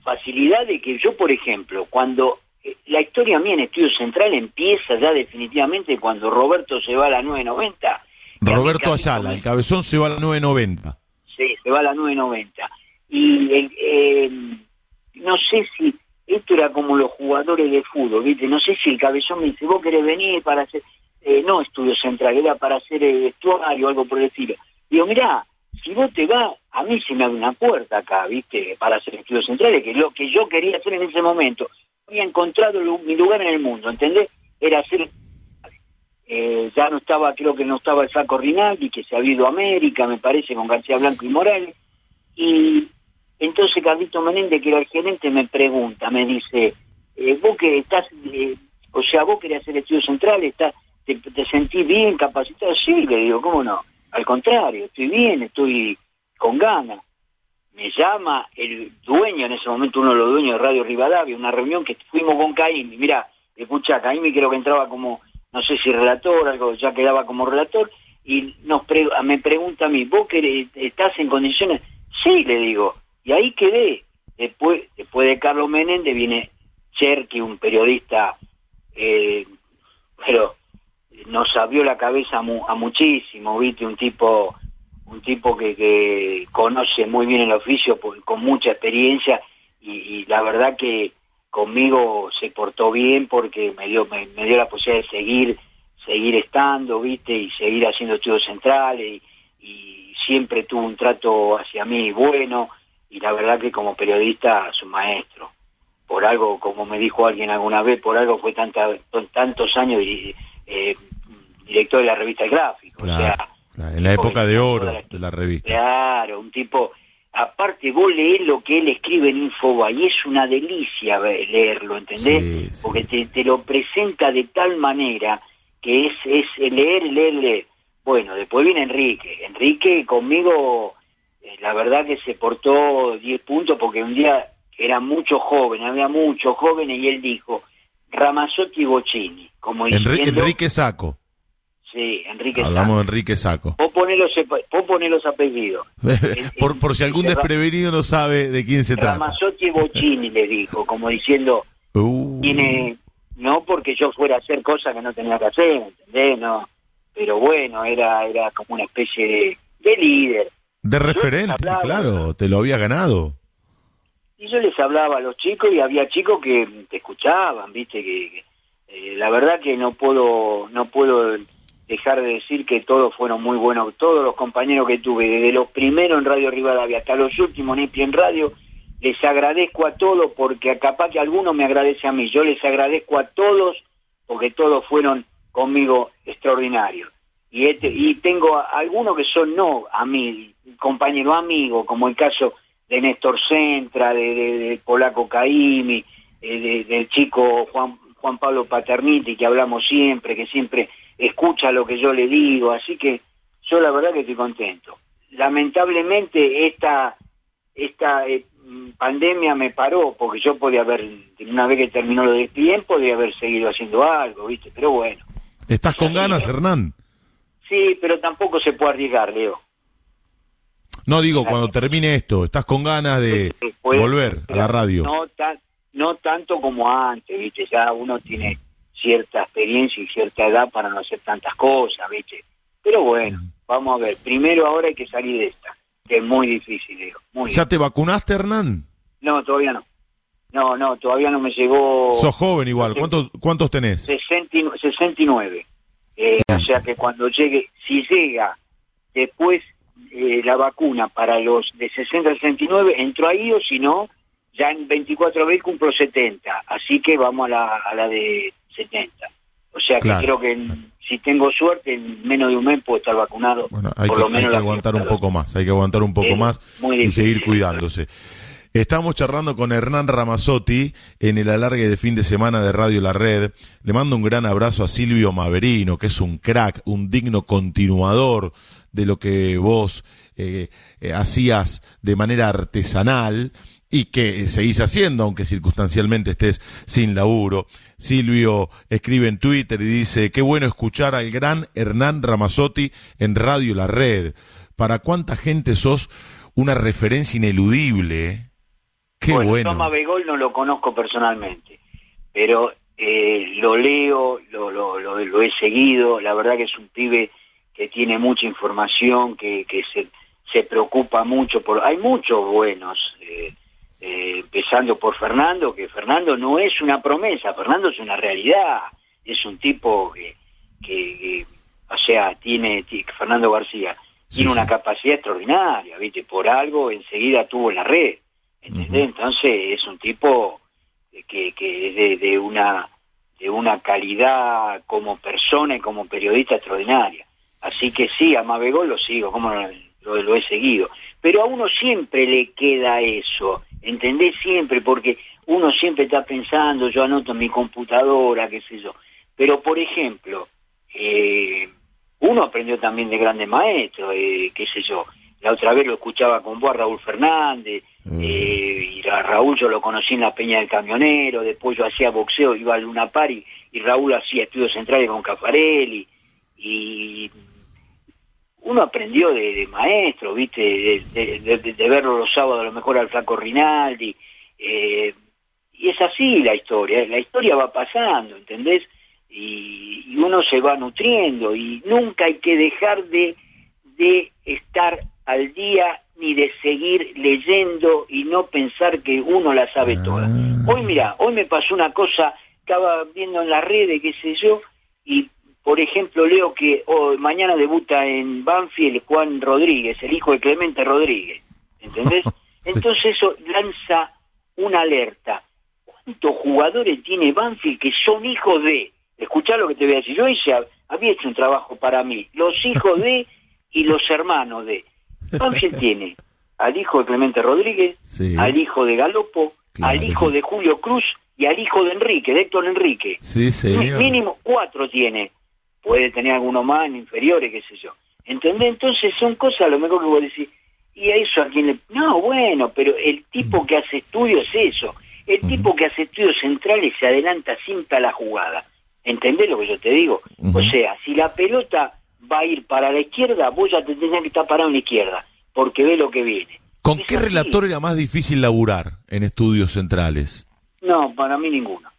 facilidad de que yo, por ejemplo, cuando la historia mía en Estudio Central empieza ya definitivamente cuando Roberto se va a la 990. Roberto Ayala, el cabezón se va a la 990. Sí, se va a la 990. Y el, eh, no sé si esto era como los jugadores de fútbol, ¿viste? No sé si el cabezón me dice, vos querés venir para hacer, eh, no estudio central, era para hacer eh, vestuario o algo por el estilo. Digo, mirá, si vos te vas, a mí se me abre una puerta acá, ¿viste? Para hacer estudios centrales, que es lo que yo quería hacer en ese momento. Había encontrado mi lugar en el mundo, ¿entendés? Era hacer eh, ya no estaba, creo que no estaba el Saco Rinaldi, que se ha ido a América, me parece, con García Blanco y Morales. Y entonces Carlito Menéndez, que era el gerente, me pregunta, me dice, eh, vos que estás, eh, o sea, vos querés hacer estudios centrales, estás, te, te sentís bien, capacitado? Sí, le digo, ¿cómo no? Al contrario, estoy bien, estoy con ganas. Me llama el dueño, en ese momento uno de los dueños de Radio Rivadavia, una reunión que fuimos con Caimi. Mirá, escucha, Caimi creo que entraba como, no sé si relator, algo, ya quedaba como relator, y nos pre- me pregunta a mí, ¿vos querés- estás en condiciones? Sí, le digo, y ahí quedé. Después, después de Carlos Menéndez viene Cherky, un periodista, eh, pero nos abrió la cabeza a, mu- a muchísimo, viste, un tipo un tipo que, que conoce muy bien el oficio, con mucha experiencia, y la verdad que conmigo se portó bien porque me dio me, me dio la posibilidad de seguir seguir estando, viste, y seguir haciendo estudios centrales, y, y siempre tuvo un trato hacia mí bueno, y la verdad que como periodista es un maestro. Por algo, como me dijo alguien alguna vez, por algo fue tanta, tantos años eh, director de la revista El Gráfico. o sea, en la época de oro de la revista. Claro, un tipo aparte vos lees lo que él escribe en Infobae y es una delicia leerlo, ¿entendés? Porque te, lo presenta de tal manera que es, es leer, leer, leer. Bueno, después viene Enrique. Enrique conmigo, eh, la verdad que se portó 10 puntos porque un día era mucho joven, había muchos jóvenes y él dijo, Ramazzotti y Bocini. Como Enrique Saco. Sí, Enrique Hablamos de Enrique Saco. Vos ponés los, apellidos. por, por si algún desprevenido no sabe de quién se trata. Ramazzotti Bocini le dijo, como diciendo, uh. tiene, no porque yo fuera a hacer cosas que no tenía que hacer, ¿entendés? No, pero bueno, era, era como una especie de, líder. De referente, claro, te lo había ganado. Y yo les hablaba a los chicos y había chicos que te escuchaban, viste, que, eh, la verdad que no puedo, no puedo dejar de decir que todos fueron muy buenos, todos los compañeros que tuve, desde los primeros en Radio Rivadavia hasta los últimos en en Radio, les agradezco a todos porque capaz que alguno me agradece a mí, yo les agradezco a todos porque todos fueron conmigo extraordinarios. Y, este, y tengo algunos que son no a mí, compañero amigo, como el caso de Néstor Centra, de, Polaco Caimi, eh, del chico Juan, Juan Pablo Paterniti, que hablamos siempre, que siempre escucha lo que yo le digo, así que yo la verdad que estoy contento. Lamentablemente esta, esta eh, pandemia me paró, porque yo podía haber, una vez que terminó lo de tiempo, podía haber seguido haciendo algo, ¿viste? Pero bueno. ¿Estás con ganas, Hernán? Sí, pero tampoco se puede arriesgar, Leo. No digo, cuando termine esto, ¿estás con ganas de volver a la radio? No, no tanto como antes, ¿viste? Ya uno tiene cierta experiencia y cierta edad para no hacer tantas cosas, ¿viste? Pero bueno, vamos a ver. Primero ahora hay que salir de esta, que es muy difícil, digo. Muy ¿Ya te vacunaste, Hernán? No, todavía no. No, no, todavía no me llegó... Sos joven igual, ¿cuántos, cuántos tenés? 69. Eh, o sea que cuando llegue, si llega después eh, la vacuna para los de 60 a 69, entro ahí o si no, ya en 24 abril cumplo 70. Así que vamos a la, a la de 70. O sea que creo que si tengo suerte, en menos de un mes puedo estar vacunado. Bueno, hay que, aguantar un poco más, hay que aguantar un poco más y seguir cuidándose. Estamos charlando con Hernán Ramazzotti en el alargue de fin de semana de Radio La Red. Le mando un gran abrazo a Silvio Maverino, que es un crack, un digno continuador de lo que vos eh, eh, hacías de manera artesanal y que seguís haciendo, aunque circunstancialmente estés sin laburo. Silvio escribe en Twitter y dice, qué bueno escuchar al gran Hernán Ramazzotti en Radio La Red. ¿Para cuánta gente sos una referencia ineludible? Eh? Qué bueno. bueno. Toma Begol no lo conozco personalmente, pero eh, lo leo, lo, lo, lo, he seguido, la verdad que es un pibe que tiene mucha información, que, que se, se preocupa mucho por... Hay muchos buenos. Eh, eh, empezando por Fernando, que Fernando no es una promesa, Fernando es una realidad, es un tipo que, que, o sea, tiene, Fernando García, tiene una capacidad extraordinaria, ¿viste? Por algo enseguida tuvo la red, ¿entendés? Entonces es un tipo que, que es de, de, una de una calidad como persona y como periodista extraordinaria. Así que sí, a Mabegol lo sigo, como lo, lo he seguido. Pero a uno siempre le queda eso, ¿entendés? Siempre, porque uno siempre está pensando, yo anoto en mi computadora, qué sé yo. Pero, por ejemplo, eh, uno aprendió también de grandes maestros, eh, qué sé yo. La otra vez lo escuchaba con vos a Raúl Fernández, mm. eh, y a Raúl yo lo conocí en la Peña del Camionero, después yo hacía boxeo, iba a Luna Pari, y Raúl hacía estudios centrales con Cafarelli, y uno aprendió de, maestro, ¿viste? De, verlo los sábados a lo mejor al flaco Rinaldi. Eh, y es así la historia, la historia va pasando, ¿entendés? Y, y, uno se va nutriendo y nunca hay que dejar de, de estar al día ni de seguir leyendo y no pensar que uno la sabe toda. Ah. Hoy, mira, hoy me pasó una cosa, estaba viendo en las redes, qué sé yo, y por ejemplo, leo que oh, mañana debuta en Banfield Juan Rodríguez, el hijo de Clemente Rodríguez. ¿Entendés? Entonces eso lanza una alerta. ¿Cuántos jugadores tiene Banfield que son hijos de? Escuchá lo que te voy a decir. Yo hice, había hecho un trabajo para mí. Los hijos de y los hermanos de. Banfield tiene al hijo de Clemente Rodríguez, Sí. al hijo de Galopo, Claro, al hijo de Julio Cruz y al hijo de Enrique, de Héctor Enrique. Sí, señor. Mínimo cuatro tiene. Puede tener alguno más, inferiores, qué sé yo. ¿Entendés? Entonces son cosas a lo mejor que vos decís, ¿y a eso a quién le...? No, bueno, pero el tipo que hace estudios es eso. El tipo que hace estudios centrales se adelanta siempre a la jugada. ¿Entendés lo que yo te digo? O sea, si la pelota va a ir para la izquierda, vos ya te tenés que estar parado en la izquierda, porque ve lo que viene. ¿Con Es qué así. relator era más difícil laburar en estudios centrales? No, para mí ninguno.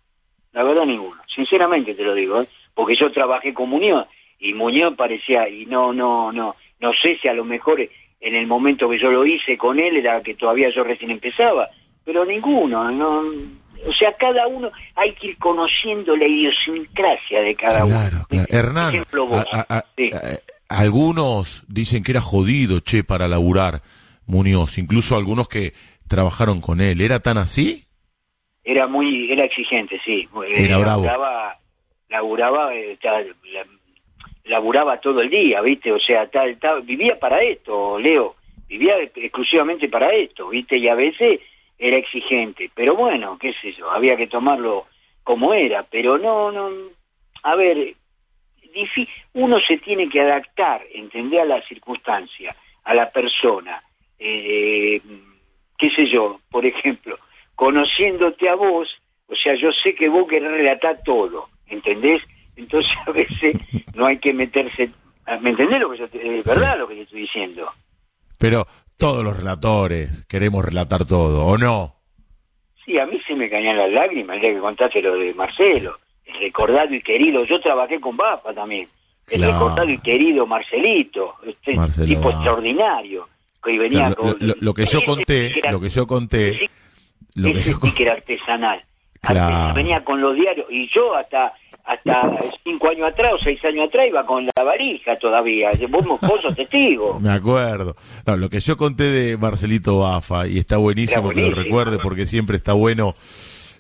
La verdad ninguno. Sinceramente te lo digo, ¿eh? Porque yo trabajé con Muñoz y Muñoz parecía y no no no no sé si a lo mejor en el momento que yo lo hice con él era que todavía yo recién empezaba, pero ninguno, no o sea, cada uno hay que ir conociendo la idiosincrasia de cada uno. Claro. Hernán, ejemplo, vos. a- a- a- Sí. a- algunos dicen que era jodido, che, para laburar Muñoz, incluso algunos que trabajaron con él. ¿Era tan así? Era muy, era exigente, sí. Era Eh, bravo. Laburaba, eh, laburaba todo el día, ¿viste? O sea, tal, tal, vivía para esto, Leo. Vivía exclusivamente para esto, ¿viste? Y a veces era exigente. Pero bueno, qué sé yo, había que tomarlo como era. Pero no, no, a ver, uno se tiene que adaptar, entender a la circunstancia, a la persona. Eh, qué sé yo, por ejemplo, conociéndote a vos, o sea, yo sé que vos querés relatar todo, ¿entendés? Entonces a veces no hay que meterse, ¿me entendés lo que yo te, es verdad Sí. lo que te estoy diciendo? Pero todos los relatores queremos relatar todo, ¿o no? Sí, a mí se me caían las lágrimas el día que contaste lo de Marcelo, el recordado y querido, yo trabajé con Bafa también, el Claro. recordado y querido Marcelito, este Marcelo tipo extraordinario, que venía Lo, con... lo- lo- lo que yo conté, lo que yo conté, lo que yo con- sticker artesanal. Claro. Venía con los diarios y yo hasta hasta cinco años atrás o seis años atrás iba con la varija todavía. Vos, vos sos testigo. Me acuerdo. No, lo que yo conté de Marcelito Bafa, y está buenísimo, que lo recuerde porque siempre está bueno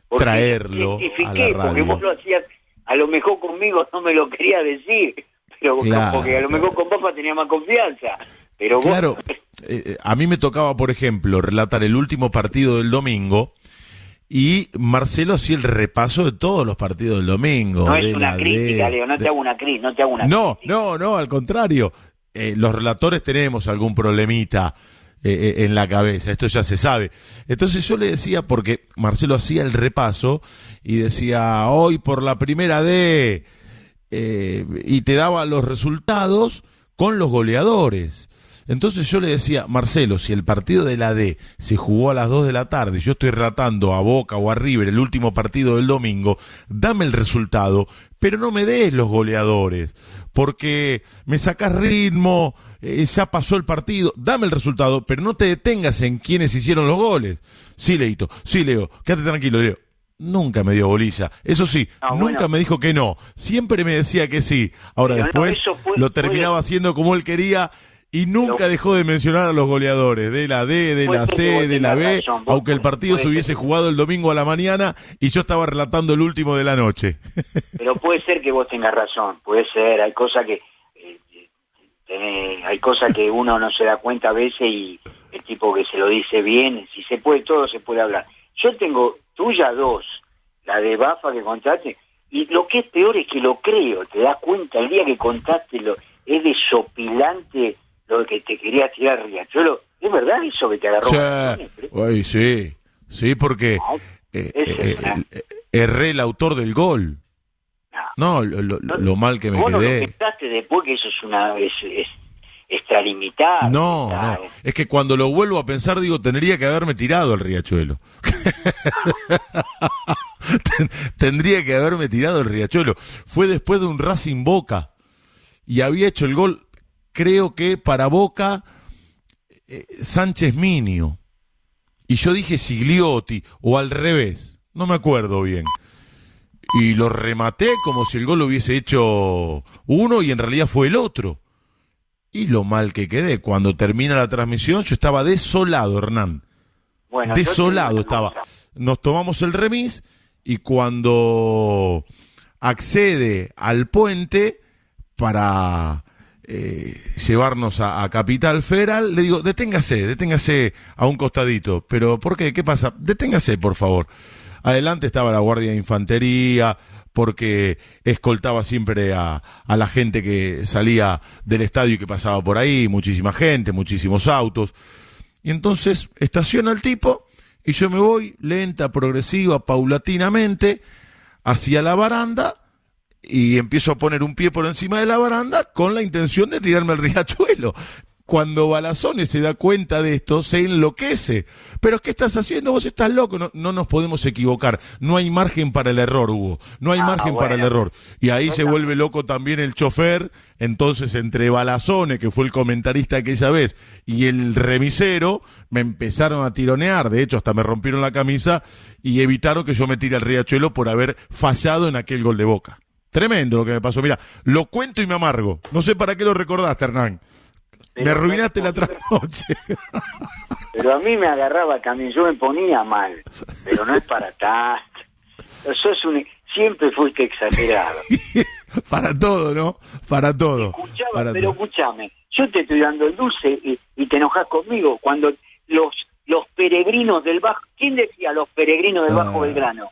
Porque traerlo a la Porque vos lo hacías, a lo mejor conmigo no me lo quería decir, pero Claro, porque a lo mejor con Papa tenía más confianza. Pero vos, Claro, eh, a mí me tocaba, por ejemplo, relatar el último partido del domingo y Marcelo hacía el repaso de todos los partidos del domingo. no es una crítica, Leo, no de- te hago una crítica, no te hago una No, crítica. no, no, al contrario. Eh, los relatores tenemos algún problemita eh, eh, en la cabeza, esto ya se sabe. Entonces yo le decía, porque Marcelo hacía el repaso y decía, hoy por la primera D, eh, y te daba los resultados con los goleadores. Entonces yo le decía, Marcelo, si el partido de la D se jugó a las 2 de la tarde yo estoy relatando a Boca o a River el último partido del domingo, dame el resultado, pero no me des los goleadores, porque me sacas ritmo, eh, ya pasó el partido, dame el resultado, pero no te detengas en quienes hicieron los goles. Sí, Leito, sí, Leo, quédate tranquilo, Leo. Nunca me dio bolilla. Eso sí, No, nunca bueno. me dijo que no. Siempre me decía que sí. Ahora Pero después fue- lo terminaba haciendo como él quería y nunca dejó de mencionar a los goleadores de la D, de la C, de la B, aunque el partido se hubiese jugado el domingo a la mañana y yo estaba relatando el último de la noche. Pero puede ser que vos tengas razón, puede ser, hay cosas que eh, hay cosas que uno no se da cuenta a veces y el tipo que se lo dice bien, si se puede todo se puede hablar. Yo tengo tuya dos, la de Bafa que contaste, y lo que es peor es que lo creo, te das cuenta, el día que contaste lo, es desopilante lo que te quería tirar Riachuelo. ¿Es verdad eso que te agarró? Vacaciones? Ay, sí, sí, porque No, eh, eh, eh, erré el autor del gol. No, lo, lo- lo mal que me Vos no lo quedé. pensaste después que eso es una es, es extralimitado. No, no. Es que cuando lo vuelvo a pensar, digo, tendría que haberme tirado al riachuelo. Ten- tendría que haberme tirado al riachuelo. Fue después de un Racing Boca. Y había hecho el gol, creo que para Boca, eh, Sánchez Minio. Y yo dije Sigliotti, o al revés. No me acuerdo bien. Y lo rematé como si el gol lo hubiese hecho uno y en realidad fue el otro. Y lo mal que quedé. Cuando termina la transmisión, yo estaba desolado, Hernán. Bueno, desolado estaba. Nos tomamos el remis y cuando accede al puente para eh, llevarnos a, a Capital Federal, le digo, deténgase, deténgase a un costadito. Pero, ¿por qué? ¿Qué pasa? Deténgase, por favor. Adelante estaba la Guardia de Infantería, porque escoltaba siempre a, a la gente que salía del estadio y que pasaba por ahí, muchísima gente, muchísimos autos. Y entonces estaciona el tipo y yo me voy lenta, progresiva, paulatinamente hacia la baranda y empiezo a poner un pie por encima de la baranda con la intención de tirarme al riachuelo. Cuando Balazone se da cuenta de esto, se enloquece. Pero ¿qué estás haciendo? Vos estás loco. No, no nos podemos equivocar. No hay margen para el error, Hugo. No hay Ah, margen para el error. Y ahí se vuelve loco también el chofer. Entonces, entre Balazone, que fue el comentarista aquella vez, y el remisero, me empezaron a tironear. De hecho, hasta me rompieron la camisa y evitaron que yo me tire al riachuelo por haber fallado en aquel gol de boca. Tremendo lo que me pasó. Mira, lo cuento y me amargo. No sé para qué lo recordaste, Hernán. me arruinaste la trasnoche. Pero a mí me agarraba también, yo me ponía mal, pero no es para tanto. Sos un, siempre fuiste exagerado. para todo, ¿no? Para todo. Escuchaba, Para pero escúchame, yo te estoy dando el dulce y, y te enojas conmigo cuando los los peregrinos del Bajo, ¿quién decía los peregrinos del Bajo Ah. Belgrano?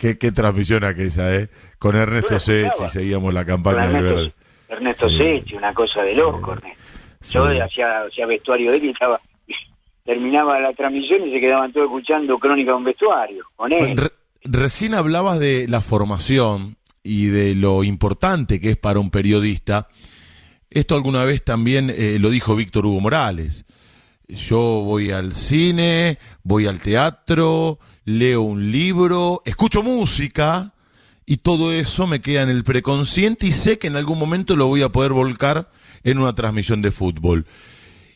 Qué, qué transmisión aquella, ¿eh? Con Ernesto Sechi seguíamos la campaña del Ernesto, verde. Ernesto Sí. Sechi, una cosa de loco, Ernesto. Yo hacía, hacía vestuario de él y estaba, terminaba la transmisión y se quedaban todos escuchando Crónica de un vestuario, con él. Re- recién hablabas de la formación y de lo importante que es para un periodista. Esto alguna vez también eh, lo dijo Víctor Hugo Morales. Yo voy al cine, voy al teatro, leo un libro, escucho música y todo eso me queda en el preconsciente y sé que en algún momento lo voy a poder volcar en una transmisión de fútbol.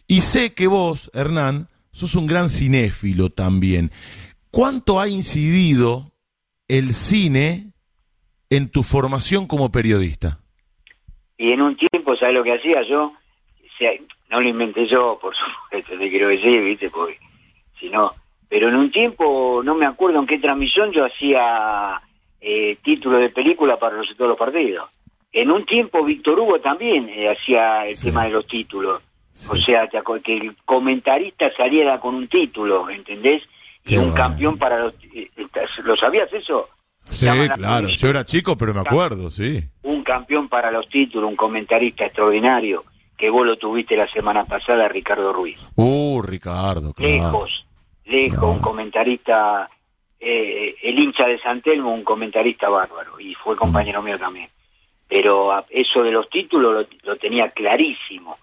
Y sé que vos, Hernán, sos un gran cinéfilo también. ¿Cuánto ha incidido el cine en tu formación como periodista? Y en un tiempo, ¿sabes lo que hacía yo? No lo inventé yo, por supuesto, te quiero decir, ¿viste? Porque, si no. Pero en un tiempo, no me acuerdo en qué transmisión, yo hacía eh, títulos de película para los, todos los partidos. En un tiempo, Víctor Hugo también eh, hacía el Sí. tema de los títulos. Sí. O sea, que el comentarista saliera con un título, ¿entendés? Qué y un campeón para los... eh, ¿Lo sabías eso? Sí, claro. Yo era chico, pero me acuerdo, sí. un campeón para los títulos, un comentarista extraordinario, que vos lo tuviste la semana pasada, Ricardo Ruiz. Uh, Ricardo, claro. Lejos, Claro. un comentarista, eh, el hincha de San Telmo, un comentarista bárbaro, y fue compañero mío también. Pero a- eso de los títulos lo, lo tenía clarísimo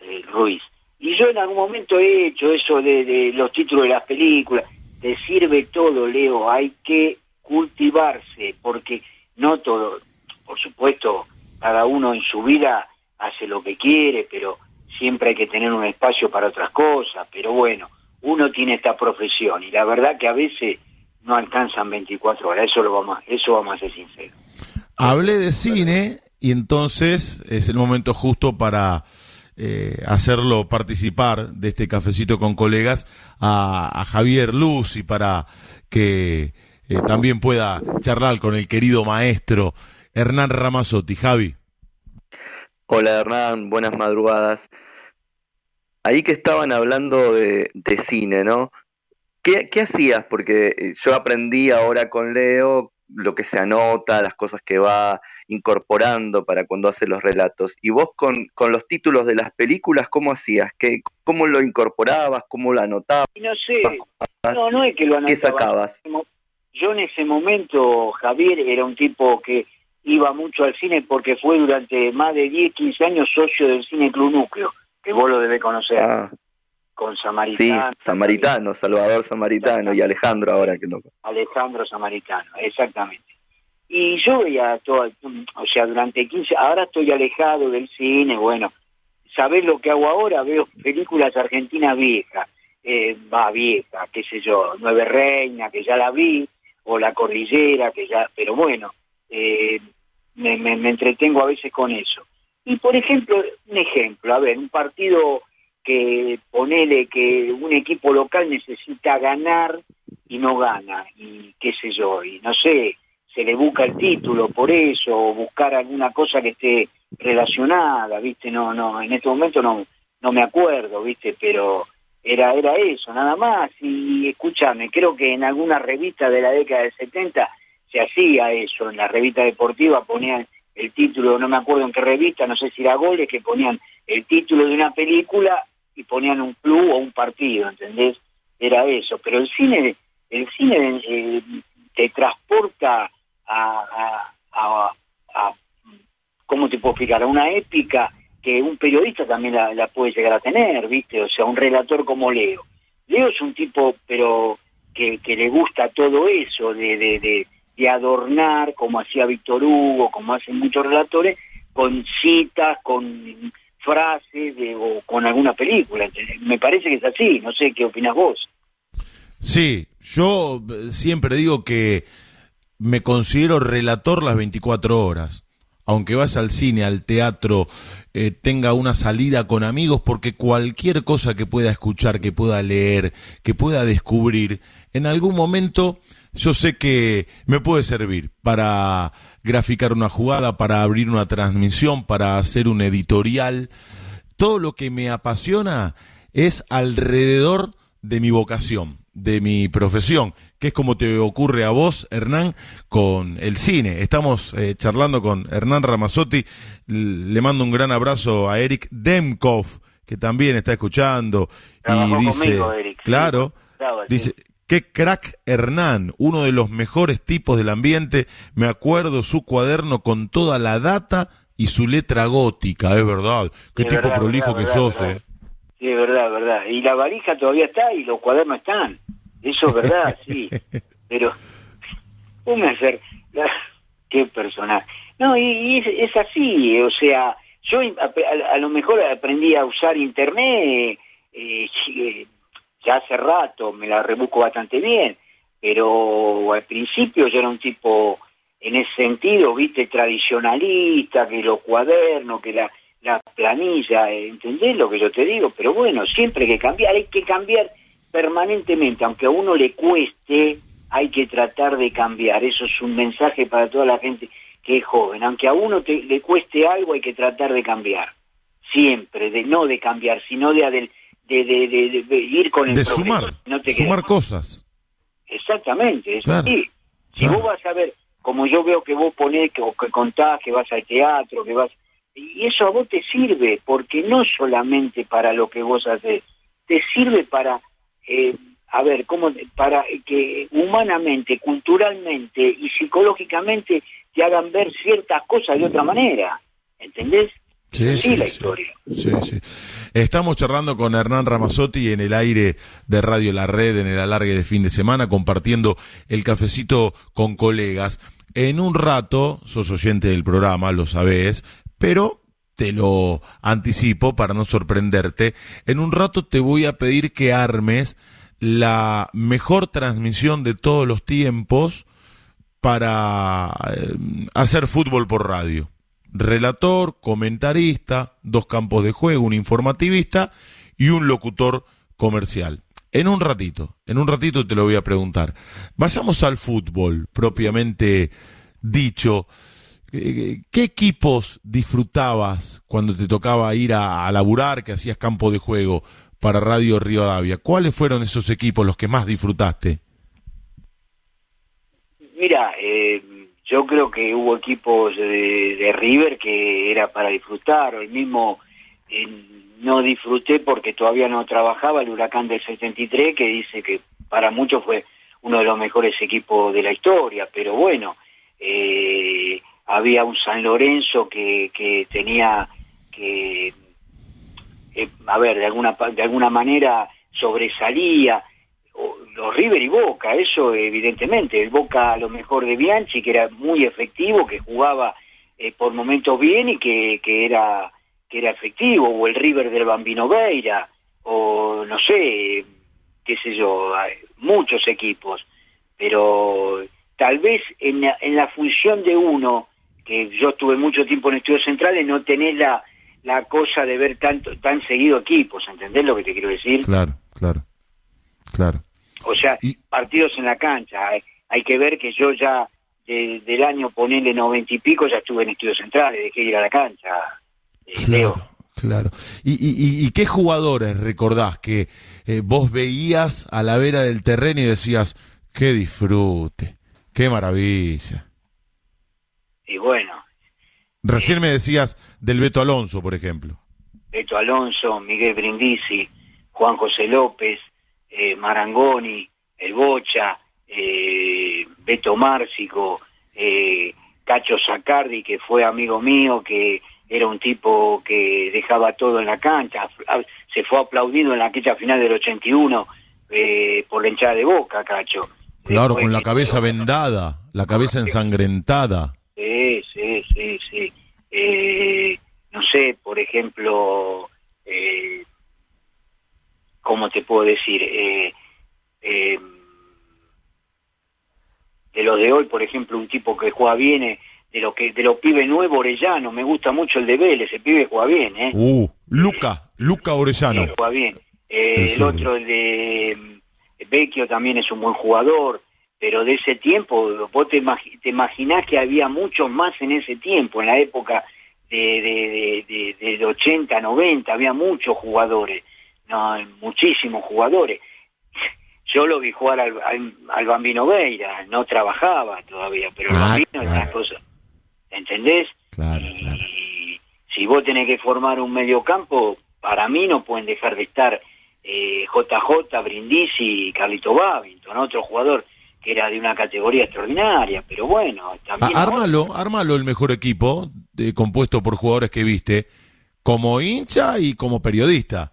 eh, Ruiz. Y yo en algún momento he hecho eso de, de los títulos de las películas. Te sirve todo, Leo, hay que cultivarse, porque no todo, por supuesto, cada uno en su vida hace lo que quiere, pero siempre hay que tener un espacio para otras cosas. Pero bueno, uno tiene esta profesión y la verdad que a veces no alcanzan 24 horas, eso, lo vamos, eso vamos a ser sinceros. Hablé de cine y entonces es el momento justo para eh, hacerlo participar de este cafecito con colegas a, a Javier Luz y para que eh, también pueda charlar con el querido maestro Hernán Ramazotti. Javi. Hola Hernán, buenas madrugadas. Ahí que estaban hablando de, de cine, ¿no? ¿Qué, qué hacías? Porque eh, yo aprendí ahora con Leo lo que se anota, las cosas que va incorporando para cuando hace los relatos. Y vos con, con los títulos de las películas, ¿cómo hacías? ¿Qué, ¿Cómo lo incorporabas? ¿Cómo lo anotabas? No sé, no, no es que lo ¿Qué anotaba. sacabas? Yo en ese momento, Javier, era un tipo que iba mucho al cine porque fue durante más de 10, 15 años socio del Cine Club Núcleo, que vos lo debés conocer, Ah, con sí, Samaritano. Samaritano, Salvador Samaritano y Alejandro ahora que no. Alejandro Samaritano, exactamente. Y yo veía todo, o sea, durante 15, ahora estoy alejado del cine, bueno, ¿sabés lo que hago ahora? Veo películas argentinas viejas, eh, va vieja, qué sé yo, Nueve Reina, que ya la vi, o La Cordillera, que ya, pero bueno, eh, me, me, me entretengo a veces con eso. Y por ejemplo, un ejemplo, a ver, un partido que ponele que un equipo local necesita ganar y no gana, y qué sé yo, y no sé, se le busca el título por eso, o buscar alguna cosa que esté relacionada, viste, no, no, en este momento no, no me acuerdo, viste, pero era, era eso, nada más, y escúchame, creo que en alguna revista de la década del 70 se hacía eso, en la revista deportiva ponían el título, no me acuerdo en qué revista, no sé si era goles, que ponían el título de una película y ponían un club o un partido, ¿entendés? Era eso, pero el cine, el cine eh, te transporta a, a, a, ¿cómo te puedo explicar? A una épica que un periodista también la, puede llegar a tener, ¿viste? O sea, un relator como Leo. Leo es un tipo, pero que, que le gusta todo eso, de, de, de, de adornar, como hacía Víctor Hugo, como hacen muchos relatores, con citas, con frases de, o con alguna película. Me parece que es así, no sé qué opinas vos. Sí, yo siempre digo que me considero relator las 24 horas. Aunque vas al cine, al teatro, eh, tenga una salida con amigos, porque cualquier cosa que pueda escuchar, que pueda leer, que pueda descubrir, en algún momento yo sé que me puede servir para graficar una jugada, para abrir una transmisión, para hacer un editorial. Todo lo que me apasiona es alrededor de mi vocación, de mi profesión, que es como te ocurre a vos, Hernán, con el cine. Estamos eh, charlando con Hernán Ramazotti. Le mando un gran abrazo a Eric Demkov, que también está escuchando. y dice, claro, dice, Qué crack Hernán, uno de los mejores tipos del ambiente. Me acuerdo su cuaderno con toda la data y su letra gótica, es verdad. Qué tipo prolijo que sos, eh. Sí, es verdad, verdad. Y la valija todavía está y los cuadernos están. Eso es verdad, sí. Pero, un hacer? Qué personaje. No, y, es, así, o sea, yo a, lo mejor aprendí a usar internet eh, eh ya hace rato me la rebusco bastante bien, pero al principio yo era un tipo en ese sentido, viste, tradicionalista, que los cuadernos, que la, la planilla, ¿entendés lo que yo te digo? Pero bueno, siempre hay que cambiar, hay que cambiar permanentemente, aunque a uno le cueste, hay que tratar de cambiar. Eso es un mensaje para toda la gente que es joven. Aunque a uno te, le cueste algo, hay que tratar de cambiar. Siempre, de no de cambiar, sino de, de, de, ir con el de sumar, no te sumar cosas. Exactamente, es así. Si vos vas a ver, como yo veo que vos ponés, que, que contás, que vas al teatro, que vas... Y eso a vos te sirve, porque no solamente para lo que vos haces, te sirve para, eh, a ver, cómo para que humanamente, culturalmente y psicológicamente te hagan ver ciertas cosas de otra manera, ¿entendés? Sí, sí, la historia. Sí, sí. Estamos charlando con Hernán Ramazotti en el aire de Radio La Red, en el alargue de fin de semana, compartiendo el cafecito con colegas. En un rato, sos oyente del programa, lo sabés, pero te lo anticipo para no sorprenderte. En un rato te voy a pedir que armes la mejor transmisión de todos los tiempos para eh, hacer fútbol por radio relator, comentarista, dos campos de juego, un informativista y un locutor comercial. En un ratito, en un ratito te lo voy a preguntar. Vayamos al fútbol propiamente dicho. ¿Qué equipos disfrutabas cuando te tocaba ir a, laburar, que hacías campo de juego para Radio Río Davia? ¿Cuáles fueron esos equipos los que más disfrutaste? Mira, eh, yo creo que hubo equipos de, River que era para disfrutar, o el mismo eh, no disfruté porque todavía no trabajaba el Huracán del 73, que dice que para muchos fue uno de los mejores equipos de la historia, pero bueno, eh, había un San Lorenzo que, que tenía que, eh, a ver, de alguna, de alguna manera sobresalía, los River y Boca, eso evidentemente, el Boca a lo mejor de Bianchi, que era muy efectivo, que jugaba eh, por momentos bien y que, que, era, que era efectivo, o el River del Bambino Veira, o no sé, qué sé yo, muchos equipos, pero tal vez en la, en la función de uno, que yo estuve mucho tiempo en estudios centrales, no tenés la, la cosa de ver tanto tan seguido equipos, ¿entendés lo que te quiero decir? Claro, claro, claro. O sea, Y- partidos en la cancha. Hay, hay que ver que yo ya de- del año ponerle noventa y pico ya estuve en estudios centrales, dejé de ir a la cancha. eh, Leo. Claro, claro. ¿Y, y, y- qué jugadores recordás que eh, vos veías a la vera del terreno y decías, qué disfrute, qué maravilla? Y bueno, Recién me decías del Beto Alonso, por ejemplo. Beto Alonso, Miguel Brindisi, Juan José López, eh, Marangoni, El Bocha, eh, Beto Márcico, eh, Cacho Sacardi, que fue amigo mío, que era un tipo que dejaba todo en la cancha, se fue aplaudido en la aquella final del 81 eh, por la hinchada de Boca, Cacho. Claro, Después, con la cabeza pero- vendada, la cabeza ensangrentada. Sí, sí, sí, sí. Eh, no sé, por ejemplo, eh, ¿cómo te puedo decir? Eh, eh, de los de hoy, por ejemplo, un tipo que juega bien, eh, de lo que de los pibes nuevos, Orellano, me gusta mucho el de Vélez, ese pibe juega bien, ¿eh? Uh, Luca, Luca Orellano. Sí, juega bien. Eh, El el otro, el de mm, Vecchio, también es un buen jugador, pero de ese tiempo, vos te, imagi- te imaginás que había muchos más en ese tiempo, en la época de, de, de, de- del 80, 90, había muchos jugadores, no, muchísimos jugadores. Yo lo vi jugar al, al, al Bambino Veira, no trabajaba todavía, pero el Ah, Bambino es claro. una cosa, ¿entendés? Claro, y claro. si vos tenés que formar un mediocampo, para mí no pueden dejar de estar eh, JJ, Brindisi y Carlito Babington, otro jugador que era de una categoría extraordinaria, pero bueno, también... Ah, ármalo, ármalo el mejor equipo, de- compuesto por jugadores que viste, como hincha y como periodista.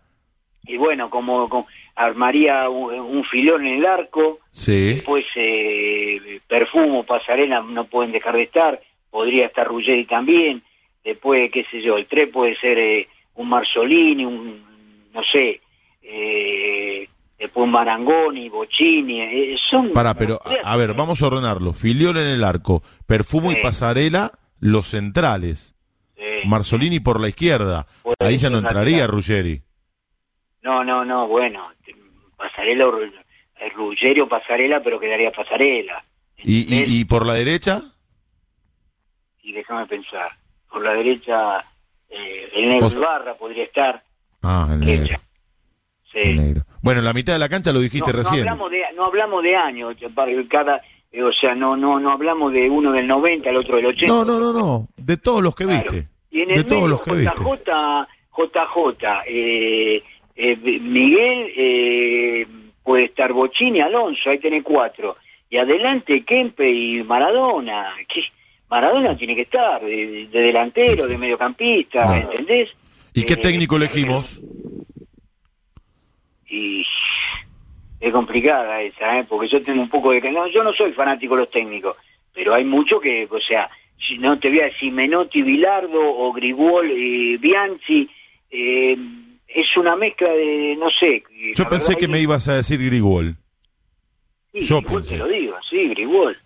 Y bueno, como, como armaría un, un filón en el arco, Sí. después eh, Perfumo, Pasarela no pueden dejar de estar, podría estar Ruggeri también, después, qué sé yo, el 3 puede ser eh, un Marzolini, un, no sé, eh, después un Marangoni, Bocini, eh, son... Para, pero a, a ver, vamos a ordenarlo. Filiol en el arco, Perfumo y Sí. Pasarela, los centrales. Eh, Marzolini por la izquierda. Ahí ya no entraría. Ruggeri. No, no, no, bueno, Pasarela, o Ru- eh, Ruggeri o Pasarela, pero quedaría Pasarela. ¿Y, y, y por la derecha? y déjame pensar, por la derecha eh, el negro Vos- Ibarra podría estar, Ah, el negro. Sí. el negro. Bueno, la mitad de la cancha lo dijiste no, no recién. hablamos de no hablamos de años, para cada eh, o sea, no no no hablamos de uno del 90, el otro del 80. No, no, no, no. De todos los que Claro. viste. Y en De todos los que viste. JJ JJ eh, eh, Miguel eh, puede estar Bochini, Alonso, ahí tenés cuatro. Y adelante Kempe y Maradona. ¿Qué? Maradona tiene que estar de, de delantero, de mediocampista. ¿entendés? ¿Y qué Eh, técnico elegimos? y es complicada esa, ¿eh? porque yo tengo un poco de... No, yo no soy fanático de los técnicos, pero hay mucho que, o sea, si no te voy a decir Menotti, Bilardo o Grigol, eh, Bianchi, eh, es una mezcla de, no sé... Yo la pensé que me ibas a decir Grigol. Sí, yo Grigol pensé. te lo digo, sí, Grigol,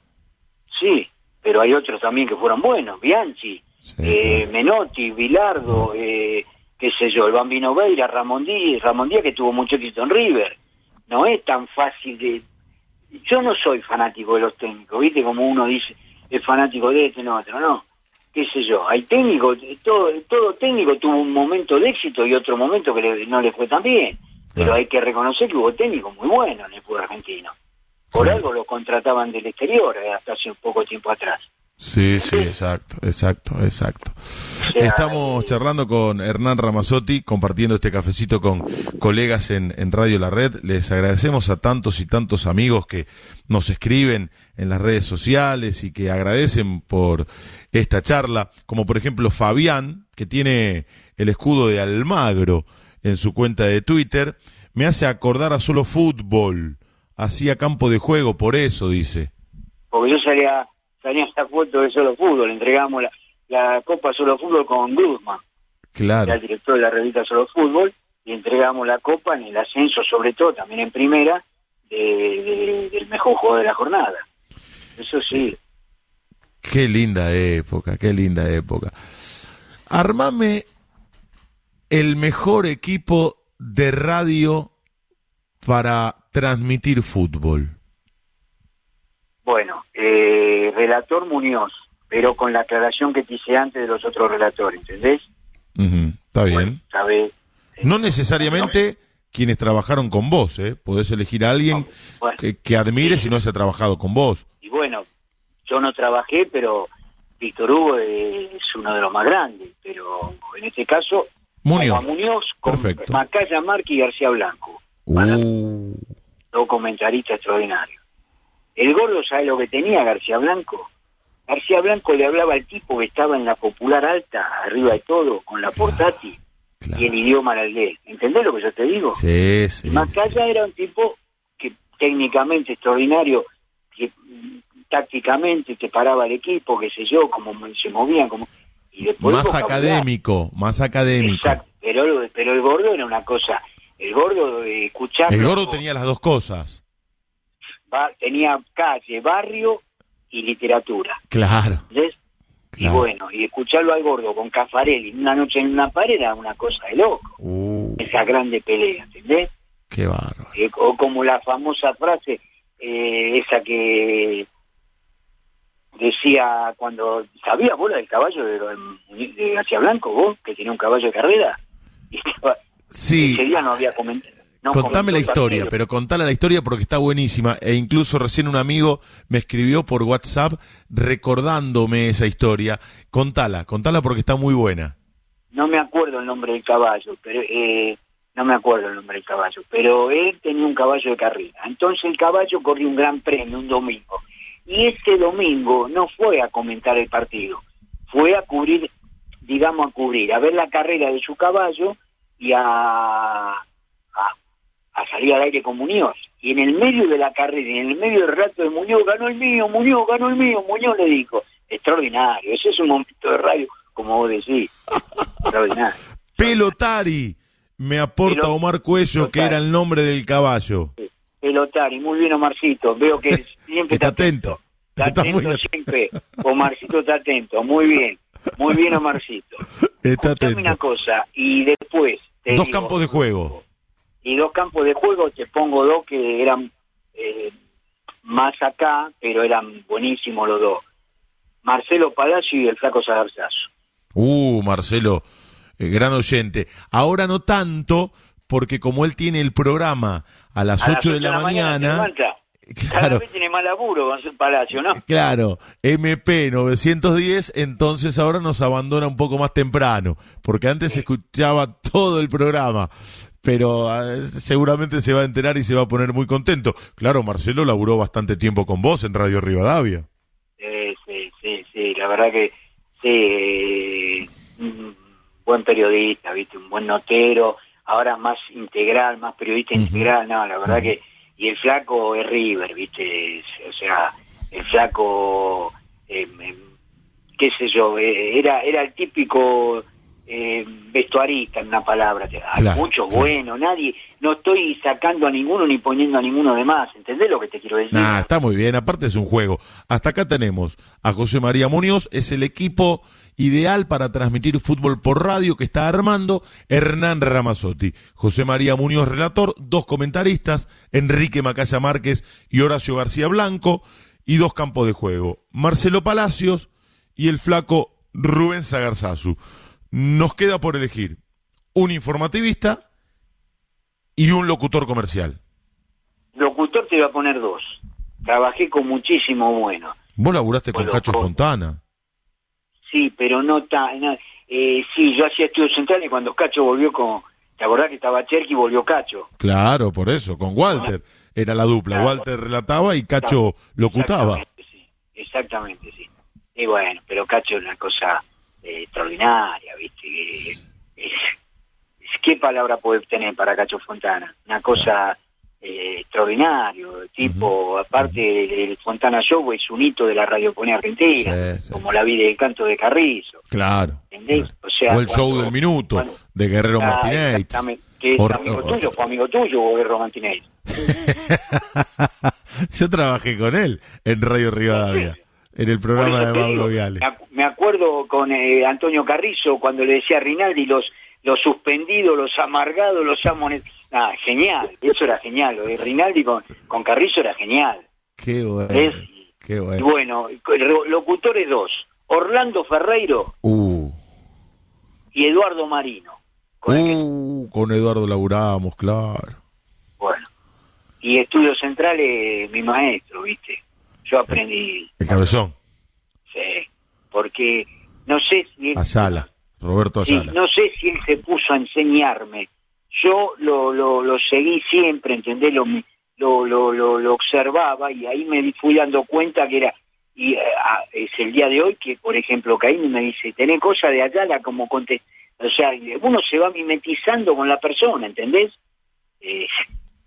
sí, pero hay otros también que fueron buenos, Bianchi, Sí, eh, claro. Menotti, Bilardo, eh, qué sé yo, el Bambino Veira, Ramón Díaz, Ramón Díaz que tuvo mucho éxito en River. No es tan fácil de... Yo no soy fanático de los técnicos, ¿viste? Como uno dice, es fanático de este, no, otro, no. Qué sé yo, hay técnicos, todo, todo técnico tuvo un momento de éxito y otro momento que le- no le fue tan bien. Pero Claro. hay que reconocer que hubo técnicos muy buenos en el fútbol argentino. Por Sí. algo lo contrataban del exterior eh, hasta hace un poco tiempo atrás. Sí, sí, exacto, exacto, exacto. Estamos charlando con Hernán Ramazotti, compartiendo este cafecito con colegas en, en Radio La Red. Les agradecemos a tantos y tantos amigos que nos escriben en las redes sociales y que agradecen por esta charla, como por ejemplo Fabián, que tiene el escudo de Almagro en su cuenta de Twitter, me hace acordar a solo fútbol, hacía campo de juego, por eso dice. porque yo salía esta foto de solo fútbol, entregamos la, la Copa Solo Fútbol con Gruzman, era Claro. el director de la revista Solo Fútbol, y entregamos la Copa en el ascenso, sobre todo, también en primera, de- de- del mejor jugador de la jornada. Eso sí, Qué linda época, qué linda época. Armame el mejor equipo de radio para transmitir fútbol? Bueno, eh, relator Muñoz, pero con la aclaración que te hice antes de los otros relatores, ¿entendés? Está bien. Bueno, eh, No necesariamente quienes trabajaron con vos, ¿eh? Podés elegir a alguien Bueno. que, que admires y no haya trabajado con vos. Y bueno, yo no trabajé, pero Víctor Hugo es uno de los más grandes, pero en este caso, Muñoz. Muñoz con Perfecto. Macaya Márquez y García Blanco, Uh, dos comentaristas extraordinarios. El gordo, ¿sabe lo que tenía García Blanco? García Blanco le hablaba al tipo que estaba en la popular alta, arriba de todo, con la portátil, claro. y el idioma era él. ¿Entendés lo que yo te digo? Sí, sí. Macaya sí, era un tipo que técnicamente extraordinario, que tácticamente te paraba el equipo, qué sé yo, cómo mo- se movían, como y después Más académico, más académico. Exacto, pero, pero el gordo era una cosa, el gordo eh, escucharlo, El gordo tenía las dos cosas. Tenía calle, barrio y literatura, Claro. Y bueno, y escucharlo al gordo con Cafarelli una noche en una pared era una cosa de loco, Uh, esa grande pelea, ¿entendés? qué bárbaro. Eh, o como la famosa frase eh, esa que decía cuando sabías vos del caballo de, de García Blanco vos que tenía un caballo de carrera y estaba- Sí, ese día no había comentado contame la historia, pero contala la historia porque está buenísima. E incluso recién un amigo me escribió por WhatsApp recordándome esa historia. Contala, contala porque está muy buena. no me acuerdo el nombre del caballo pero eh, no me acuerdo el nombre del caballo pero él tenía un caballo de carrera entonces el caballo corrió un gran premio un domingo y ese domingo no fue a comentar el partido fue a cubrir digamos a cubrir a ver la carrera de su caballo y a, a, salir al aire con Muñoz y en el medio de la carrera y en el medio del rato de Muñoz ganó el mío Muñoz ganó el mío Muñoz le dijo extraordinario ese es un momento de radio como vos decís extraordinario Pelotari, me aporta Omar Cuello, que era el nombre del caballo. Pelotari, muy bien Omarcito, veo que siempre Está atento. Está Está atento muy atento. siempre. Omarcito está atento, muy bien. Muy bien Omarcito. Está una cosa, y después... te Dos digo- campos de juego. Y dos campos de juego, te pongo dos que eran eh, más acá, pero eran buenísimos los dos. Marcelo Palacio y el Flaco Sagarzazo. Uh, Marcelo, eh, gran oyente. Ahora no tanto, porque como él tiene el programa a las A las 8 de la mañana. Cada claro, vez tiene más laburo Gonzalo Palacio, ¿no? claro, MP 910, entonces ahora nos abandona un poco más temprano, porque antes escuchaba todo el programa. Pero eh, seguramente se va a enterar y se va a poner muy contento. Claro, Marcelo laburó bastante tiempo con vos en Radio Rivadavia. Sí, sí, sí, sí, la verdad que sí, eh, un buen periodista, viste, un buen notero, ahora más integral, más periodista integral, no, la verdad que, y el flaco es River, viste, o sea, el flaco, eh, qué sé yo, eh, era, era el típico eh, vestuarista, en una palabra, hay Claro, muchos claro. buenos, nadie, no estoy sacando a ninguno ni poniendo a ninguno de más, ¿entendés lo que te quiero decir? Nah, está muy bien, aparte es un juego. Hasta acá tenemos a José María Muñoz, es el equipo ideal para transmitir fútbol por radio que está armando Hernán Ramazotti. José María Muñoz, relator, dos comentaristas, Enrique Macaya Márquez y Horacio García Blanco, y dos campos de juego, Marcelo Palacios y el flaco Rubén Sagarzazu. Nos queda por elegir un informativista y un locutor comercial. Locutor te voy a poner dos. Trabajé con muchísimo bueno. Vos laburaste con Cacho con- Fontana. Sí, pero no tan... no, eh, sí, yo hacía estudios centrales cuando Cacho volvió con... ¿Te acordás que estaba Cherky y volvió Cacho? Claro, por eso, con Walter. Era la dupla. Claro. Walter relataba y Cacho locutaba. Exactamente, sí. Exactamente, sí. Y bueno, pero Cacho es una cosa eh, extraordinaria, ¿viste? Que- es- es- ¿Qué palabra puede tener para Cacho Fontana? Una cosa eh, extraordinario, tipo, aparte el, Fontana Show es un hito de la radiofonía argentina, Sí, sí, como la vida del canto de Carrizo, Claro. ¿entendés? claro. O, sea, O el show del minuto cuando- de Guerrero Ah, Martínez. que es Or- amigo tuyo, fue amigo tuyo, Guerrero Martínez. Yo trabajé con él en Radio Rivadavia, en el programa de Mauro Viale. me ac- Me acuerdo con eh, Antonio Carrizo cuando le decía a Rinaldi los los suspendidos, los amargados, los amonestados. Ah, genial, eso era genial. Lo de Rinaldi con, con Carrizo era genial. Qué bueno. ¿Ves? Qué Y bueno. bueno, locutores dos, Orlando Ferreiro Uh, y Eduardo Marino. Con que- uh, con Eduardo laburamos, claro. bueno. Y Estudios Centrales, mi maestro, ¿viste? Yo aprendí, El cabezón. sí, porque no sé si... es- Ayala. Roberto Sí, no sé si él se puso a enseñarme. Yo lo, lo, lo seguí siempre, ¿entendés? Lo, lo, lo, lo, lo observaba y ahí me fui dando cuenta que era... Y eh, ah, es el día de hoy que, por ejemplo, Caín me dice, tenés cosas de Ayala como conte O sea, uno se va mimetizando con la persona, ¿entendés? Eh,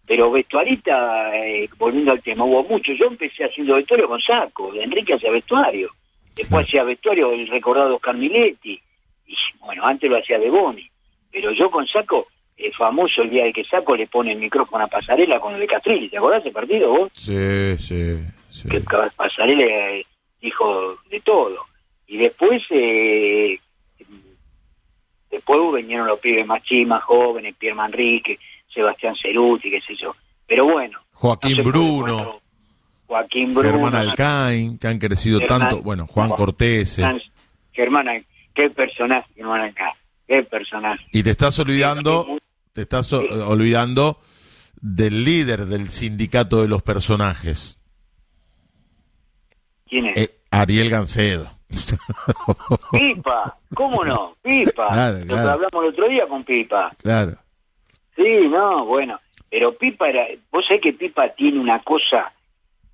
pero vestuarista, eh, volviendo al tema, hubo mucho. Yo empecé haciendo vestuario con Saco, Enrique hacía vestuario. Después hacía vestuario el recordado Oscar Miletti. Y bueno, antes lo hacía de Boni. Pero yo con Saco, eh, famoso el día de que Saco le pone el micrófono a Pasarela con el de Castrilli. ¿Te acordás ese partido vos? Sí, sí, sí. que Pasarela eh, dijo de todo. Y después, eh, después vinieron los pibes más chicos, más jóvenes, Pierre Manrique, Sebastián Ceruti, qué sé yo. Pero bueno. Joaquín no Bruno. Joaquín Bruno. Germán Alcain, que han crecido Germán- tanto. Bueno, Juan Cortés. Germán- qué personaje, Germán Alcain, qué personaje. Y te estás olvidando, te estás o- olvidando del líder del sindicato de los personajes, ¿Quién es? eh, Ariel Gancedo. Pipa, ¿cómo no? Pipa. Claro, Lo que claro. hablamos el otro día con Pipa. Claro. Sí, no, bueno, pero Pipa era, vos sabés que Pipa tiene una cosa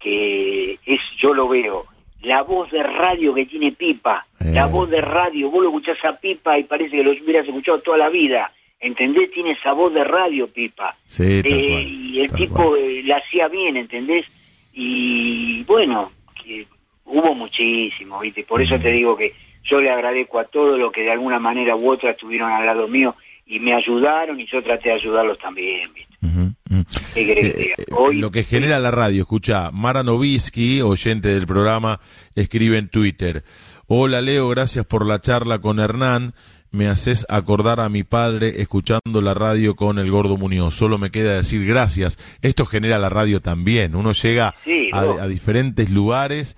que es, yo lo veo, la voz de radio que tiene Pipa, Eh. la voz de radio, vos lo escuchás a Pipa y parece que lo hubieras escuchado toda la vida, ¿entendés? Tiene esa voz de radio Pipa. Sí, tal Eh, cual, y el tipo eh, la hacía bien, ¿entendés? Y bueno, que hubo muchísimo, ¿viste? Por eso te digo que yo le agradezco a todos los que de alguna manera u otra estuvieron al lado mío y me ayudaron y yo traté de ayudarlos también, ¿viste? Ujú, ujú. ¿Qué querés que te Eh, diga? Hoy, lo que genera la radio, escucha, Mara Novisky, oyente del programa, escribe en Twitter, hola Leo, gracias por la charla con Hernán, me haces acordar a mi padre escuchando la radio con el gordo Muñoz, solo me queda decir gracias, esto genera la radio también, uno llega Sí, a, no. a diferentes lugares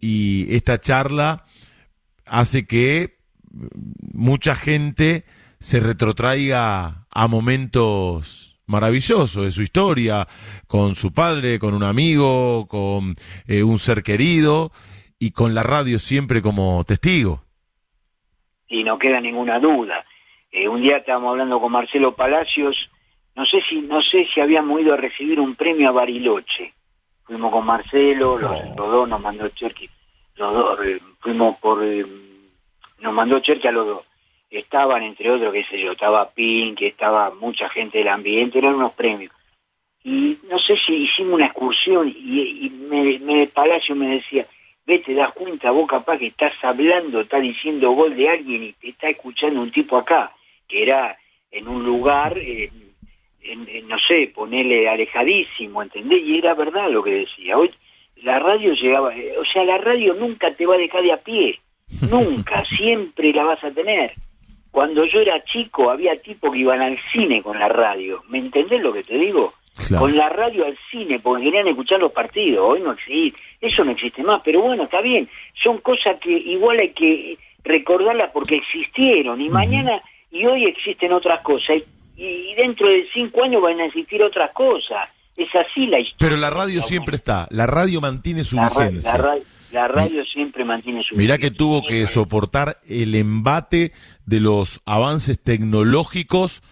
y esta charla hace que mucha gente se retrotraiga a momentos maravillosos de su historia, con su padre, con un amigo, con eh, un ser querido y con la radio siempre como testigo. y no queda ninguna duda. Eh, un día estábamos hablando con Marcelo Palacios, no sé si no sé si habíamos ido a recibir un premio a Bariloche. Fuimos con Marcelo, los, Oh. los dos nos mandó Cherky, los dos eh, fuimos por eh, nos mandó Cherky a los dos. Estaban entre otros, qué sé yo, estaba Pink, estaba mucha gente del ambiente, eran unos premios. Y no sé si hicimos una excursión y, y me, me Palacio me decía, ve, te das cuenta vos capaz que estás hablando, estás diciendo gol de alguien y te está escuchando un tipo acá, que era en un lugar, eh, en- en, no sé, ponerle alejadísimo, ¿entendés? Y era verdad lo que decía. Hoy la radio llegaba, eh, o sea, la radio nunca te va a dejar de a pie, nunca, siempre la vas a tener. Cuando yo era chico había tipos que iban al cine con la radio, ¿me entendés lo que te digo? Claro. Con la radio al cine, porque querían escuchar los partidos, hoy no existe, eso no existe más, pero bueno, está bien, son cosas que igual hay que recordarlas porque existieron, y mañana y hoy existen otras cosas, y, y dentro de cinco años van a existir otras cosas, es así la historia. Pero la radio siempre está, la radio mantiene su La, ra- vigencia. la ra- la radio siempre mantiene su Mirá que tuvo que soportar el embate de los avances tecnológicos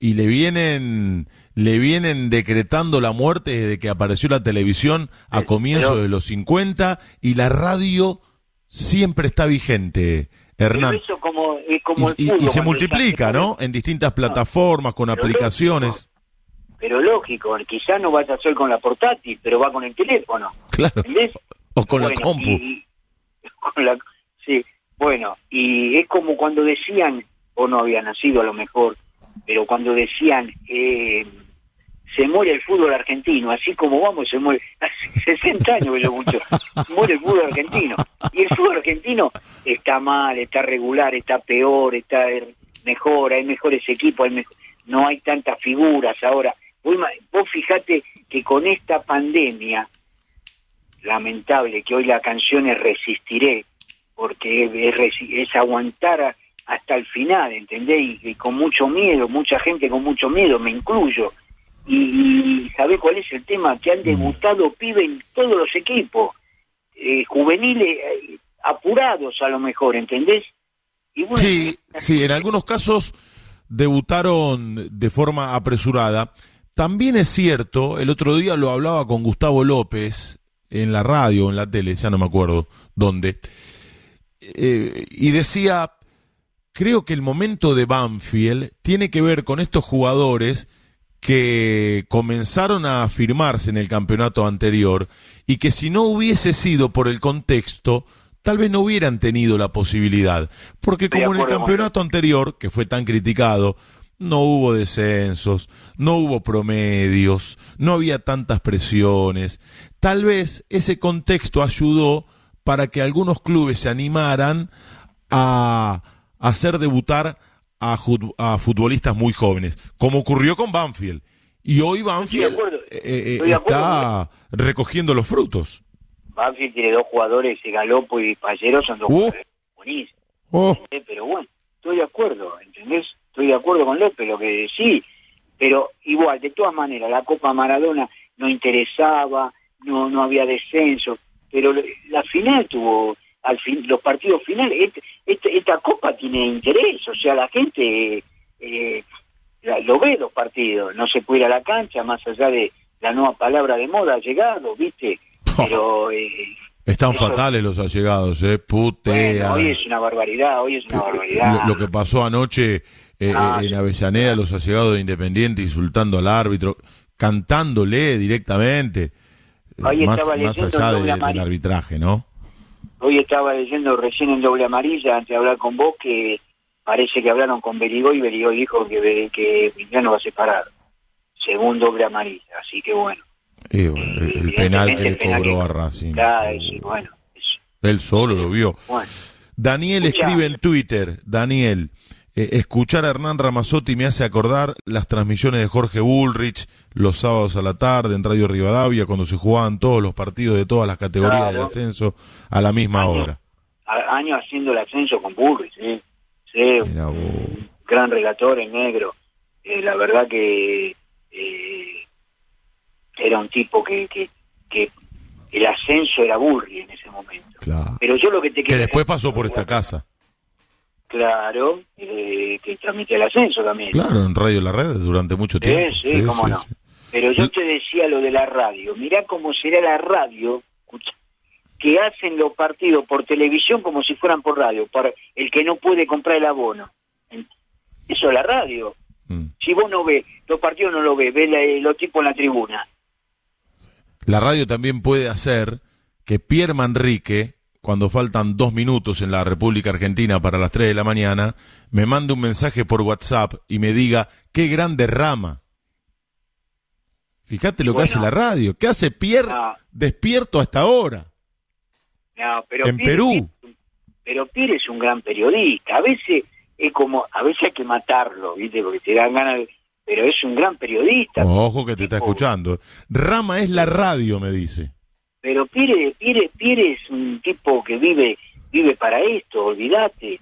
y le vienen le vienen decretando la muerte desde que apareció la televisión a Pero- comienzos de los 50 y la radio siempre está vigente, Hernán. eso como, es como Y, se multiplica, ¿no? En distintas plataformas, con Pero aplicaciones. Pero lógico, quizás no vas a hacer con la portátil, pero va con el teléfono. Claro. ¿Entendés? O con la Bueno, compu. y- con la- sí, bueno, y es como cuando decían, o no había nacido a lo mejor, pero cuando decían, eh, se muere el fútbol argentino, así como vamos, se muere, hace 60 años que yo escucho, muere el fútbol argentino. Y el fútbol argentino está mal, está regular, está peor, está... mejor, hay mejores equipos, hay no hay tantas figuras ahora. Vos, vos fijate que con esta pandemia, lamentable que hoy la canción es Resistiré, porque es, es aguantar hasta el final, ¿entendés? Y, con mucho miedo, mucha gente con mucho miedo, me incluyo. Y, ¿sabés cuál es el tema? Que han mm. debutado pibes en todos los equipos, eh, juveniles, eh, apurados a lo mejor, ¿entendés? sí, sí, en algunos casos debutaron de forma apresurada. También es cierto, el otro día lo hablaba con Gustavo López en la radio, en la tele, ya no me acuerdo dónde, eh, y decía, creo que el momento de Banfield tiene que ver con estos jugadores que comenzaron a afirmarse en el campeonato anterior y que si no hubiese sido por el contexto, tal vez no hubieran tenido la posibilidad. Porque como en el campeonato anterior, que fue tan criticado, no hubo descensos, no hubo promedios, no había tantas presiones. Tal vez ese contexto ayudó para que algunos clubes se animaran a hacer debutar a, futbolistas muy jóvenes, como ocurrió con Banfield. Y hoy Banfield eh, eh, está recogiendo los frutos. Banfield tiene dos jugadores, Galopo y Pallero, son dos uh. jugadores buenísimos. Oh. Pero bueno, estoy de acuerdo, ¿entendés? Estoy de acuerdo con López, lo que sí, pero igual, de todas maneras, la Copa Maradona no interesaba, no, no había descenso, pero la final tuvo, al fin, los partidos finales, este, este, esta Copa tiene interés, o sea, la gente eh, lo ve los partidos, no se puede ir a la cancha, más allá de la nueva palabra de moda, llegado, ¿viste? Pero... Eh, Están fatales los allegados, ¿eh? Putea. hoy es una barbaridad, hoy es una barbaridad. Lo, que pasó anoche eh, ah, en Avellaneda, los allegados de Independiente insultando al árbitro, cantándole directamente. Hoy más, más allá del arbitraje, ¿no? Hoy estaba leyendo recién en doble amarilla, antes de hablar con vos, que parece que hablaron con Berigoy y Berigoy dijo que, que no va a separar, según doble amarilla, así que bueno el, penal que le cobró a Racing. bueno, Él solo lo vio. Daniel escribe en Twitter, Daniel, eh, escuchar a Hernán Ramazotti me hace acordar las transmisiones de Jorge Bullrich los sábados a la tarde en Radio Rivadavia cuando se jugaban todos los partidos de todas las categorías del ascenso a la misma hora. Años haciendo el ascenso con Bullrich, sí. sí gran relator en negro. Eh, la verdad que eh, era un tipo que, que, que el ascenso era Burri en ese momento. Pero yo lo que te Que después pasó por esta casa. Claro, eh, que transmite el ascenso también. Claro, en Radio La Red durante mucho tiempo. Sí, sí, cómo no. Pero yo te decía lo de la radio. Mirá cómo será la radio, que hacen los partidos por televisión como si fueran por radio, para el que no puede comprar el abono. Eso es la radio. Mm. Si vos no ves, los partidos no lo ves, ves los tipos en la tribuna. La radio también puede hacer que Pierre Manrique, cuando faltan dos minutos en la República Argentina para las tres de la mañana, me mande un mensaje por WhatsApp y me diga qué gran derrama. Fíjate lo que hace la radio. ¿Qué hace Pierre despierto hasta ahora? No, pero en Perú. pero Pierre es un gran periodista. A veces es como, a veces hay que matarlo, ¿viste? Porque te dan ganas de pero es un gran periodista. Ojo que te está escuchando. Rama es la radio, me dice. Pero Pire, Pire, Pire es un tipo que vive, vive para esto, olvídate.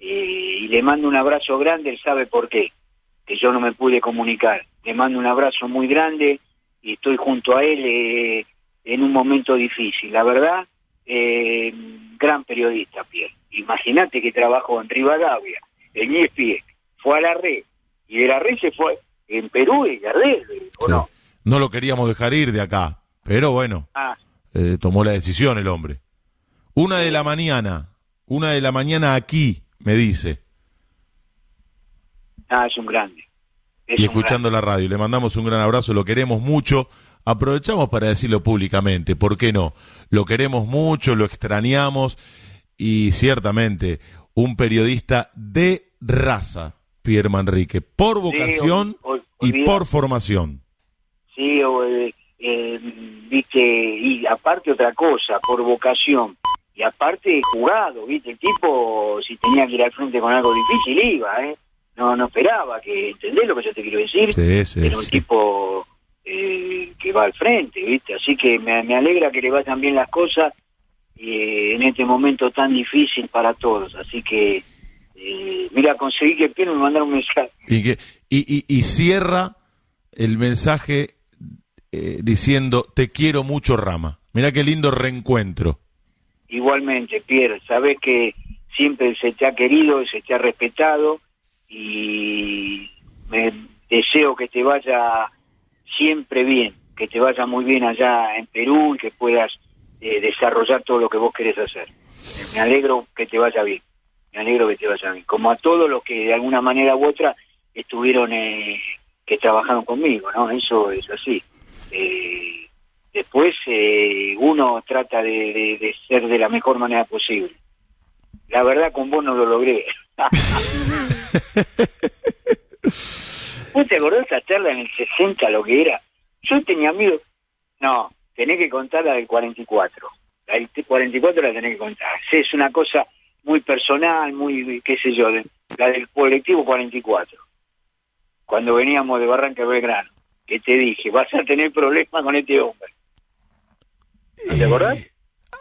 Eh, y le mando un abrazo grande, él sabe por qué, que yo no me pude comunicar. Le mando un abrazo muy grande y estoy junto a él eh, en un momento difícil. La verdad, eh, gran periodista, Pierre. Imagínate que trabajó en Rivadavia, en ESPN, fue a la red, y de la red se fue en Perú y Gardel, ¿o no? No lo queríamos dejar ir de acá, pero bueno, ah. Eh, tomó la decisión el hombre. Una de la mañana, una de la mañana aquí, me dice. Ah, es un grande. y escuchando la radio, le mandamos un gran abrazo, lo queremos mucho. Aprovechamos para decirlo públicamente, ¿por qué no? Lo queremos mucho, lo extrañamos y ciertamente un periodista de raza, Pierre Manrique, por vocación y por formación. Sí, eh, eh, viste, y aparte otra cosa, por vocación. Y aparte jugado, viste, el tipo, si tenía que ir al frente con algo difícil, iba, ¿eh? no no esperaba, que ¿entendés lo que yo te quiero decir? Sí, sí, Era un sí. tipo eh, que va al frente, ¿viste? Así que me, me alegra que le vayan bien las cosas eh, en este momento tan difícil para todos. Así que, eh, mira, conseguí que Pierre me mandara un mensaje. Y, que, y, y, y cierra el mensaje eh, diciendo, te quiero mucho, Rama. Mira qué lindo reencuentro. Igualmente, Pierre, sabes que siempre se te ha querido, se te ha respetado y me deseo que te vaya siempre bien, que te vaya muy bien allá en Perú y que puedas eh, desarrollar todo lo que vos querés hacer. Me alegro que te vaya bien, me alegro que te vaya bien, como a todos los que de alguna manera u otra estuvieron, eh, que trabajaron conmigo, ¿no? Eso es así. Eh, después eh, uno trata de, de- de ser de la mejor manera posible. La verdad con vos no lo logré. ¿Vos te acordás esa charla en el 60 lo que era? Yo tenía amigos... No, tenés que contar la del 44. La del 44 la tenés que contar. Sí, es una cosa muy personal, muy, qué sé yo, de- la del colectivo 44. Cuando veníamos de Barranca de Belgrano, que te dije, vas a tener problemas con este hombre. ¿No te acordás? Eh,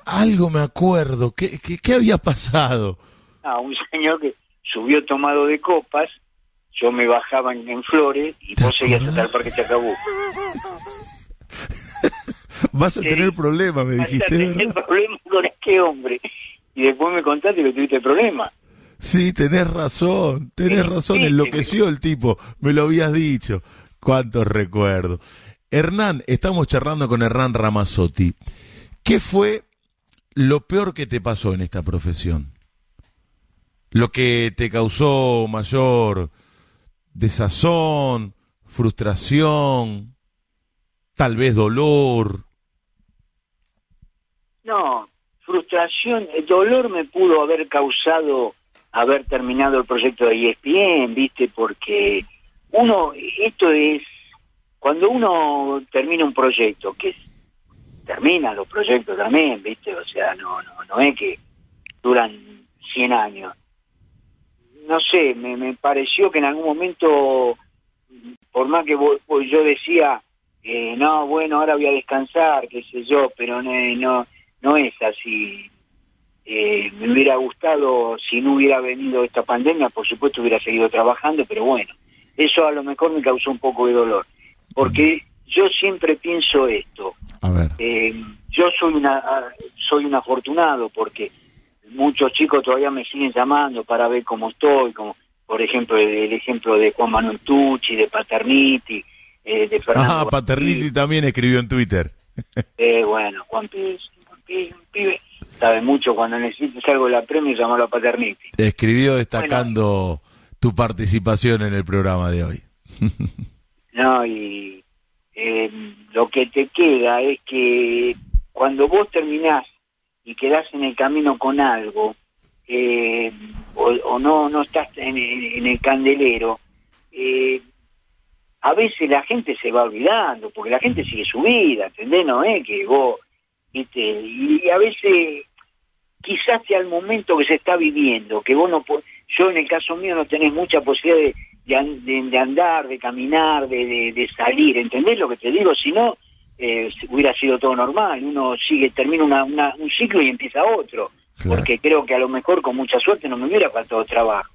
algo me acuerdo. ¿Qué, qué, qué había pasado? a un señor que subió tomado de copas, yo me bajaba en, en Flores y ¿Te vos seguías acordás? hasta el Parque Chacabuco. Vas a Sí. tener problemas, me Vas a dijiste. tener problemas con este hombre. Y después me contaste que tuviste problemas. Sí, tenés razón, tenés Sí, razón, sí, enloqueció el tipo, me lo habías dicho. Cuántos recuerdos. Hernán, estamos charlando con Hernán Ramazzotti. ¿Qué fue lo peor que te pasó en esta profesión? Lo que te causó mayor desazón, frustración, tal vez dolor. No, frustración, el dolor me pudo haber causado haber terminado el proyecto de ESPN, ¿viste? Porque uno, esto es, cuando uno termina un proyecto, que termina los proyectos también, ¿viste? O sea, no, no, no es que duran 100 años. No sé, me, me pareció que en algún momento, por más que vos- vos- yo decía, eh, no, bueno, ahora voy a descansar, qué sé yo, pero no, no, no es así. Eh, me hubiera gustado, si no hubiera venido esta pandemia, por supuesto hubiera seguido trabajando, pero bueno, eso a lo mejor me causó un poco de dolor. Porque yo siempre pienso esto, A ver. eh, yo soy una soy un afortunado porque muchos chicos todavía me siguen llamando para ver cómo estoy, como por ejemplo el, el ejemplo de Juan Manuel Tucci, de Paterniti, eh, de Fernando Ah, Paterniti también escribió en Twitter. eh, bueno, Juan Pibe, Juan Pibe, un pibe, sabe mucho, cuando necesites algo de la premio, llamalo a Paterniti. Escribió destacando tu participación en el programa de hoy. No, y eh, lo que te queda es que cuando vos terminás y quedás en el camino con algo, eh, o, o no no estás en, en el candelero, eh, a veces la gente se va olvidando, porque la gente sigue su vida, ¿entendés? No es que vos, viste, y a veces quizás sea el momento que se está viviendo, que vos no po- yo en el caso mío no tenés mucha posibilidad de, de, de- andar, de caminar, de, de- salir, ¿entendés lo que te digo? Si no, eh, hubiera sido todo normal, uno sigue, termina una, una- un ciclo y empieza otro, Claro. porque creo que a lo mejor con mucha suerte no me hubiera faltado trabajo,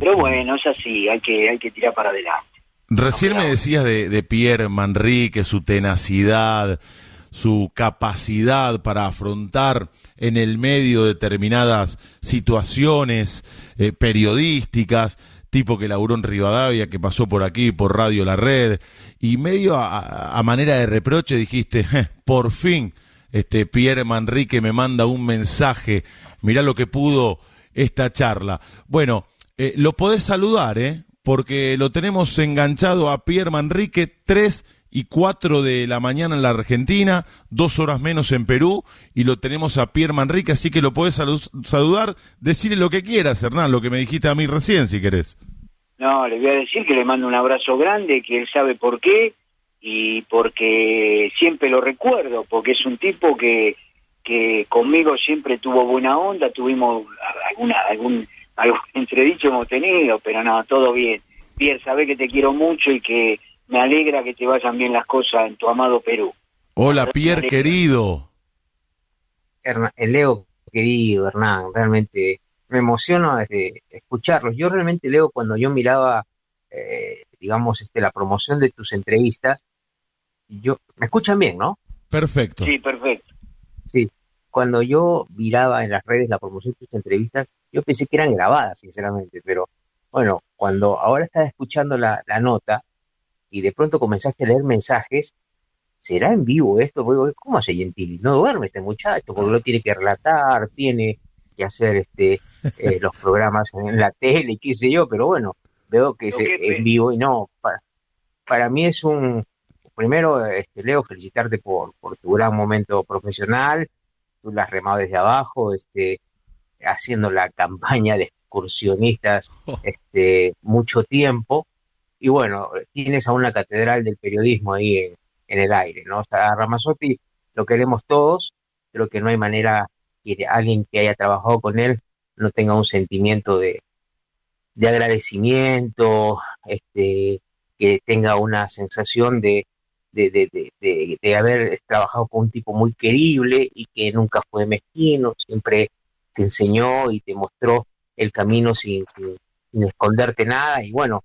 pero bueno, es así, hay que, hay que tirar para adelante. Recién No, me decías de, de Pierre Manrique, su tenacidad, su capacidad para afrontar en el medio determinadas situaciones eh, periodísticas, tipo que laburó en Rivadavia, que pasó por aquí, por Radio La Red, y medio a, manera de reproche dijiste, "Je, por fin, este Pierre Manrique me manda un mensaje, mirá lo que pudo esta charla. Bueno, eh, lo podés saludar, ¿eh? Porque lo tenemos enganchado a Pierre Manrique, 3 y 4 de la mañana en la Argentina, dos horas menos en Perú, y lo tenemos a Pierre Manrique, así que lo podés salu- saludar, decirle lo que quieras, Hernán, lo que me dijiste a mí recién, si querés. No, le voy a decir que le mando un abrazo grande, que él sabe por qué y porque siempre lo recuerdo, porque es un tipo que, que conmigo siempre tuvo buena onda, tuvimos alguna, algún algún entredicho hemos tenido, pero no, todo bien. Pierre, sabés que te quiero mucho y que me alegra que te vayan bien las cosas en tu amado Perú. Hola, Pierre, querido. el Leo, querido, Hernán, realmente me emociono de escucharlos. Yo realmente, Leo, cuando yo miraba, eh, digamos, este, la promoción de tus entrevistas, yo, me escuchan bien, ¿no? Perfecto. Sí, perfecto. Sí, cuando yo miraba en las redes la promoción de tus entrevistas, yo pensé que eran grabadas, sinceramente, pero bueno, cuando ahora estás escuchando la, nota y de pronto comenzaste a leer mensajes, ¿será en vivo esto? ¿Cómo hace Gentili? No duerme este muchacho, porque lo tiene que relatar, tiene que hacer este eh, los programas en la tele, qué sé yo, pero bueno, veo que es en vivo y no, para, para mí es un, primero, este, Leo, felicitarte por, por tu gran momento profesional, tú la has remado desde abajo, este, haciendo la campaña de excursionistas oh. este, mucho tiempo. Y bueno, tienes a una catedral del periodismo ahí en, el aire, ¿no? Sea, lo queremos todos, creo que no hay manera que alguien que haya trabajado con él no tenga un sentimiento de, de agradecimiento, este, que tenga una sensación de, de, de, de, haber trabajado con un tipo muy querible y que nunca fue mezquino, siempre te enseñó y te mostró el camino sin, sin, esconderte nada. Y bueno,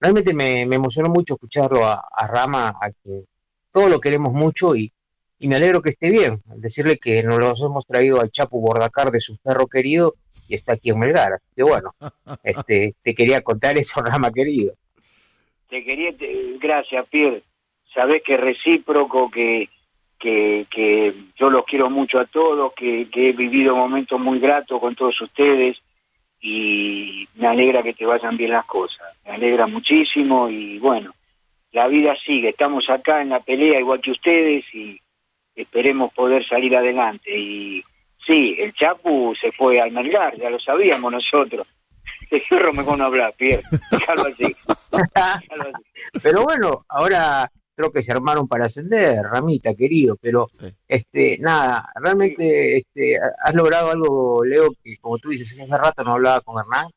realmente me, emocionó mucho escucharlo a, Rama, a quien todo lo queremos mucho y, y me alegro que esté bien. Decirle que nos lo hemos traído al Chapo Bordacar de su perro querido y está aquí en Melgar. Así que bueno, este, te quería contar eso, Rama querido. Te quería, gracias, Pierre sabés que recíproco, que, que, que yo los quiero mucho a todos, que, que he vivido momentos muy gratos con todos ustedes y me alegra que te vayan bien las cosas, me alegra muchísimo y bueno, la vida sigue, estamos acá en la pelea igual que ustedes y esperemos poder salir adelante. Y sí, el Chapu se fue a Melgar, ya lo sabíamos nosotros. De fierro mejor no hablar, Pierre, así. Pero bueno, ahora creo que se armaron para ascender, Ramita, querido, pero este, nada, realmente este, has logrado algo, Leo, que como tú dices, hace rato no hablaba con Hernán,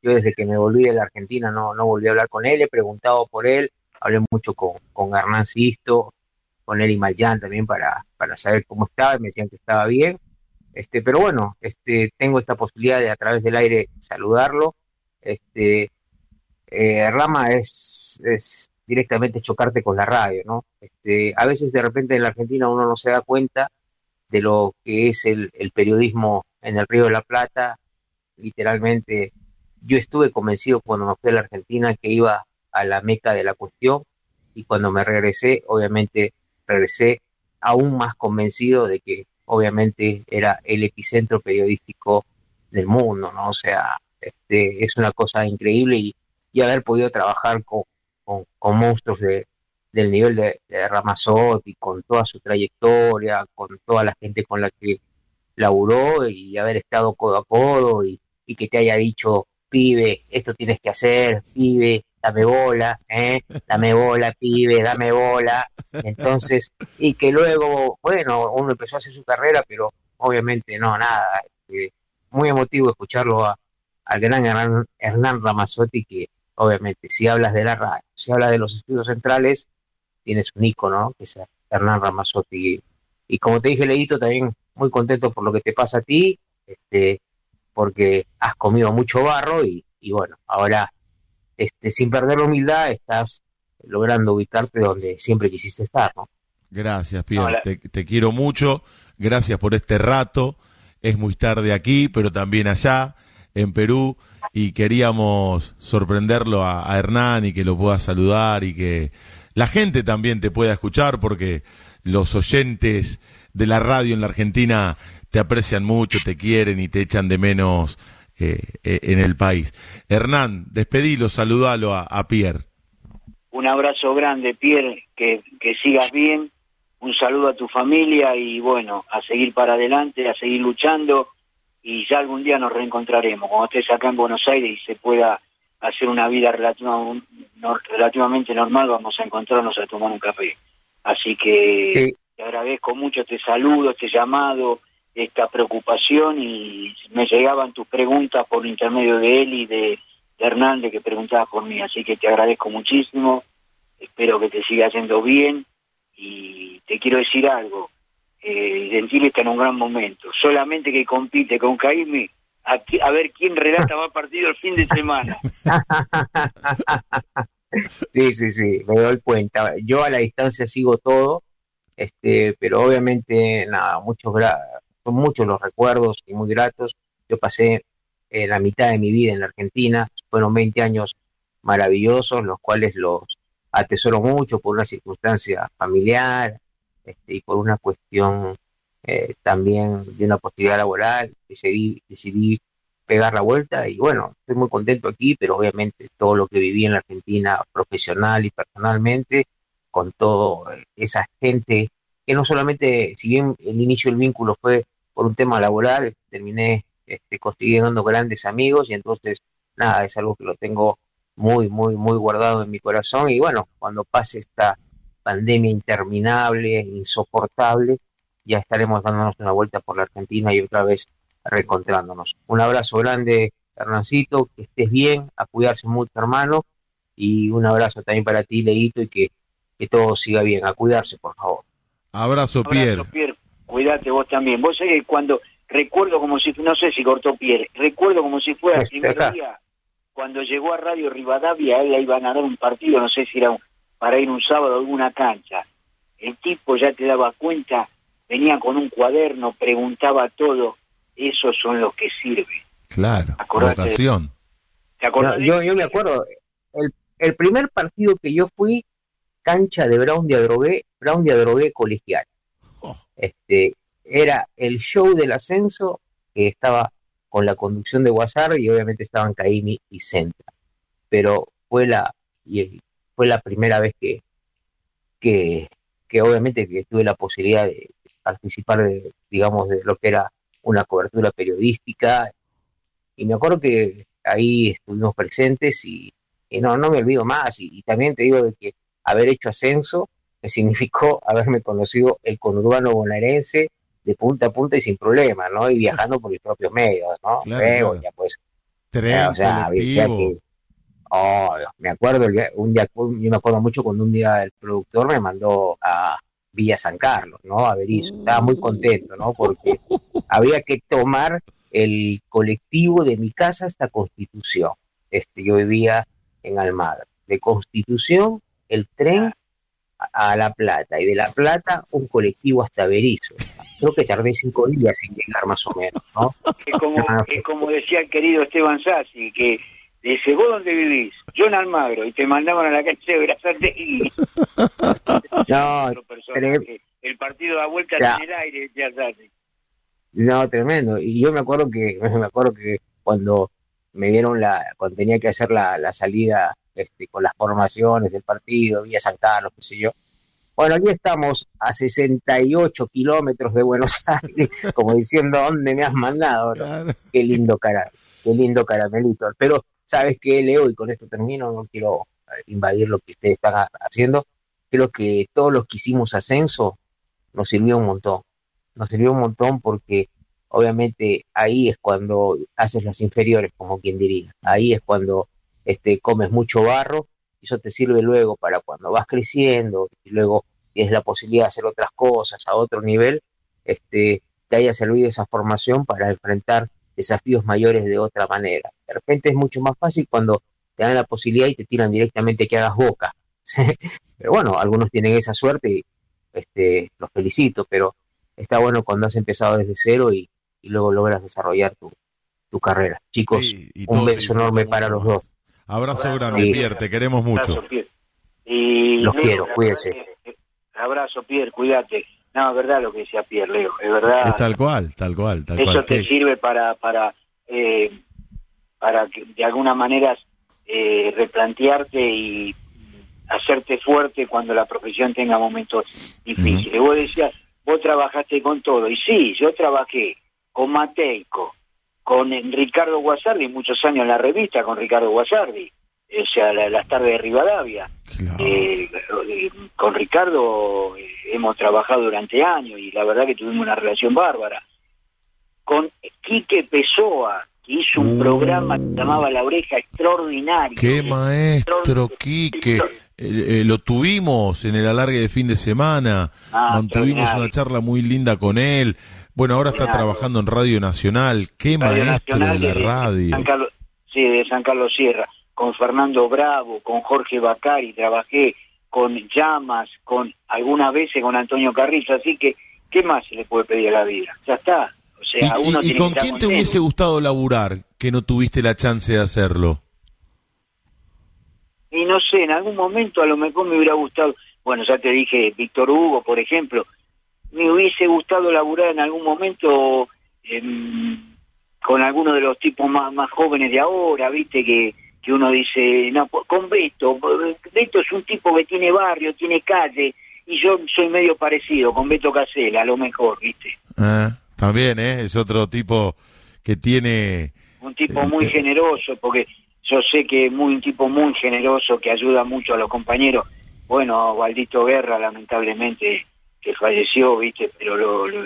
yo desde que me volví de la Argentina no, no volví a hablar con él, he preguntado por él, hablé mucho con, con Hernán Sisto, con él y Mayán también para, para saber cómo estaba, y me decían que estaba bien, este, pero bueno, este, tengo esta posibilidad de a través del aire saludarlo, este, eh, Rama es, es directamente chocarte con la radio, ¿no? Este, a veces de repente en la Argentina uno no se da cuenta de lo que es el, periodismo en el Río de la Plata. Literalmente, yo estuve convencido cuando me fui a la Argentina que iba a la meca de la cuestión y cuando me regresé, obviamente regresé aún más convencido de que obviamente era el epicentro periodístico del mundo, ¿no? O sea, este, es una cosa increíble y, y haber podido trabajar con, con, monstruos de, del nivel de, de Ramazotti, con toda su trayectoria, con toda la gente con la que laburó y haber estado codo a codo y, que te haya dicho, pibe, esto tienes que hacer, pibe, dame bola, ¿eh? dame bola, pibe, dame bola. Entonces, y que luego, bueno, uno empezó a hacer su carrera, pero obviamente no, nada. Este, muy emotivo escucharlo a, al gran Hernán, Hernán Ramazotti, que obviamente, si hablas de la radio, si hablas de los estudios centrales, tienes un ícono, que es Hernán Ramazotti. Y, como te dije, Leito, también muy contento por lo que te pasa a ti, este, porque has comido mucho barro y, bueno, ahora, este, sin perder la humildad, estás logrando ubicarte donde siempre quisiste estar, ¿no? Gracias, Pierre. Te, te, quiero mucho. Gracias por este rato. Es muy tarde aquí, pero también allá, en Perú y queríamos sorprenderlo a, Hernán y que lo pueda saludar y que la gente también te pueda escuchar porque los oyentes de la radio en la Argentina te aprecian mucho, te quieren y te echan de menos eh, eh, en el país. Hernán, despedilo, saludalo a, a, Pierre. Un abrazo grande, Pierre, que, que sigas bien, un saludo a tu familia y bueno, a seguir para adelante, a seguir luchando y ya algún día nos reencontraremos. Cuando estés acá en Buenos Aires y se pueda hacer una vida relativamente normal, vamos a encontrarnos a tomar un café. Así que te agradezco mucho este saludo, este llamado, esta preocupación y me llegaban tus preguntas por intermedio de él y de, Hernández que preguntaba por mí, así que te agradezco muchísimo, espero que te siga yendo bien y te quiero decir algo, eh, Gentile está en un gran momento, solamente que compite con Jaime a, a ver quién relata más partido el fin de semana. sí, sí, sí, me doy cuenta, yo a la distancia sigo todo, este, pero obviamente nada, muchos son muchos los recuerdos y muy gratos. Yo pasé eh, la mitad de mi vida en la Argentina, fueron 20 años maravillosos, los cuales los atesoro mucho por una circunstancia familiar este, y por una cuestión eh, también de una posibilidad laboral. Decidí, decidí pegar la vuelta y bueno, estoy muy contento aquí, pero obviamente todo lo que viví en la Argentina profesional y personalmente, con toda esa gente que no solamente, si bien el inicio del vínculo fue por un tema laboral, terminé este, consiguiendo grandes amigos y entonces, nada, es algo que lo tengo muy, muy, muy guardado en mi corazón y bueno, cuando pase esta pandemia interminable, insoportable, ya estaremos dándonos una vuelta por la Argentina y otra vez reencontrándonos. Un abrazo grande, Hernancito, que estés bien, a cuidarse mucho, hermano, y un abrazo también para ti, Leito, y que, que todo siga bien, a cuidarse, por favor. Abrazo, Pierre. Cuídate vos también. Vos sabés que cuando recuerdo como si, no sé si cortó Pierre, recuerdo como si fuera el primer día, cuando llegó a Radio Rivadavia, él iban a dar un partido, no sé si era para ir un sábado a alguna cancha. El tipo ya te daba cuenta, venía con un cuaderno, preguntaba todo. Esos son los que sirven. Claro, vocación. ¿Te yo, yo me acuerdo, el, el primer partido que yo fui, cancha de Brown de Adrogué, Brown de Adrogué colegial. Oh. Este, era el show del ascenso que estaba con la conducción de WhatsApp y obviamente estaban Caimi y Centra. Pero fue la, y fue la primera vez que, que, que obviamente que tuve la posibilidad de participar de, digamos, de lo que era una cobertura periodística. Y me acuerdo que ahí estuvimos presentes y, no, no me olvido más. Y, y, también te digo de que haber hecho ascenso me significó haberme conocido el conurbano bonaerense de punta a punta y sin problema, ¿no? Y viajando por mis propios medios, ¿no? Luego ya pues... Tren, o sea, que, oh, me acuerdo, un día, yo me acuerdo mucho cuando un día el productor me mandó a Villa San Carlos, ¿no? A Berizo. Estaba muy contento, ¿no? Porque había que tomar el colectivo de mi casa hasta Constitución. Este, yo vivía en Almagro. De Constitución, el tren a La Plata y de La Plata un colectivo hasta Berizo. Creo que tardé cinco días sin llegar más o menos, ¿no? Es como, ah, es como decía el querido Esteban Sassi, que dice, ¿vos dónde vivís? Yo en Almagro, y te mandaban a la calle de Brazate y... no, el partido da vuelta en el aire, decía Sassi. No, tremendo. Y yo me acuerdo que, me acuerdo que cuando me dieron la, cuando tenía que hacer la, la salida este, con las formaciones del partido, Villa San Carlos, qué sé yo. Bueno, aquí estamos a 68 kilómetros de Buenos Aires, como diciendo, ¿dónde me has mandado? Qué lindo cara, qué lindo caramelito. Pero, ¿sabes qué, Leo? Y con esto termino, no quiero invadir lo que ustedes están haciendo. Creo que todos los que hicimos ascenso nos sirvió un montón. Nos sirvió un montón porque obviamente ahí es cuando haces las inferiores, como quien diría. Ahí es cuando este, comes mucho barro, y eso te sirve luego para cuando vas creciendo y luego tienes la posibilidad de hacer otras cosas a otro nivel, este, te haya servido esa formación para enfrentar desafíos mayores de otra manera. De repente es mucho más fácil cuando te dan la posibilidad y te tiran directamente que hagas boca. pero bueno, algunos tienen esa suerte y este, los felicito, pero está bueno cuando has empezado desde cero y, luego logras desarrollar tu, carrera. Chicos, un beso enorme para los dos. Abrazo grande, Pierre, te queremos mucho. Y Los quiero, cuídese. Abrazo, Pierre, cuídate. No, es verdad lo que decía Pierre, Leo, es verdad. Es tal cual, tal cual, tal Eso te sirve para, para, eh, para que de alguna manera eh, replantearte y hacerte fuerte cuando la profesión tenga momentos difíciles. Vos decías, vos trabajaste con todo, y sí, yo trabajé con Mateico, con Ricardo Guasardi, muchos años en la revista con Ricardo Guasardi, o sea, las tardes de Rivadavia. Eh, con Ricardo eh, hemos trabajado durante años y la verdad que tuvimos una relación bárbara. con Quique Pessoa, que hizo un Uh. programa que se llamaba La Oreja Extraordinaria. Qué maestro, Quique. Eh, eh, lo tuvimos en el alargue de fin de semana. Ah, Mantuvimos extraordinario. una charla muy linda con él. Bueno, ahora está trabajando en Radio Nacional. Qué Radio maestro Nacional de la de radio. San Carlos, sí, de San Carlos Sierra, con Fernando Bravo, con Jorge Bacari, trabajé con Llamas, con algunas veces con Antonio Carrizo, así que, ¿qué más se le puede pedir a la vida? Ya está. O ¿Y, sea, y- uno y tiene con que quién te hubiese gustado laburar que no tuviste la chance de hacerlo? Y no sé, en algún momento a lo mejor me hubiera gustado, bueno, ya te dije, Víctor Hugo, por ejemplo, me hubiese gustado laburar en algún momento em, con alguno de los tipos más, más jóvenes de ahora, viste, que, que uno dice, no, pues, con Beto, Beto es un tipo que tiene barrio, tiene calle, y yo soy medio parecido con Beto Casella, a lo mejor, viste. Ah, también, ¿eh? Es otro tipo que tiene... un tipo muy generoso, porque yo sé que es muy, un tipo muy generoso que ayuda mucho a los compañeros. Bueno, Valdito Guerra, lamentablemente, que falleció, viste, pero lo, lo,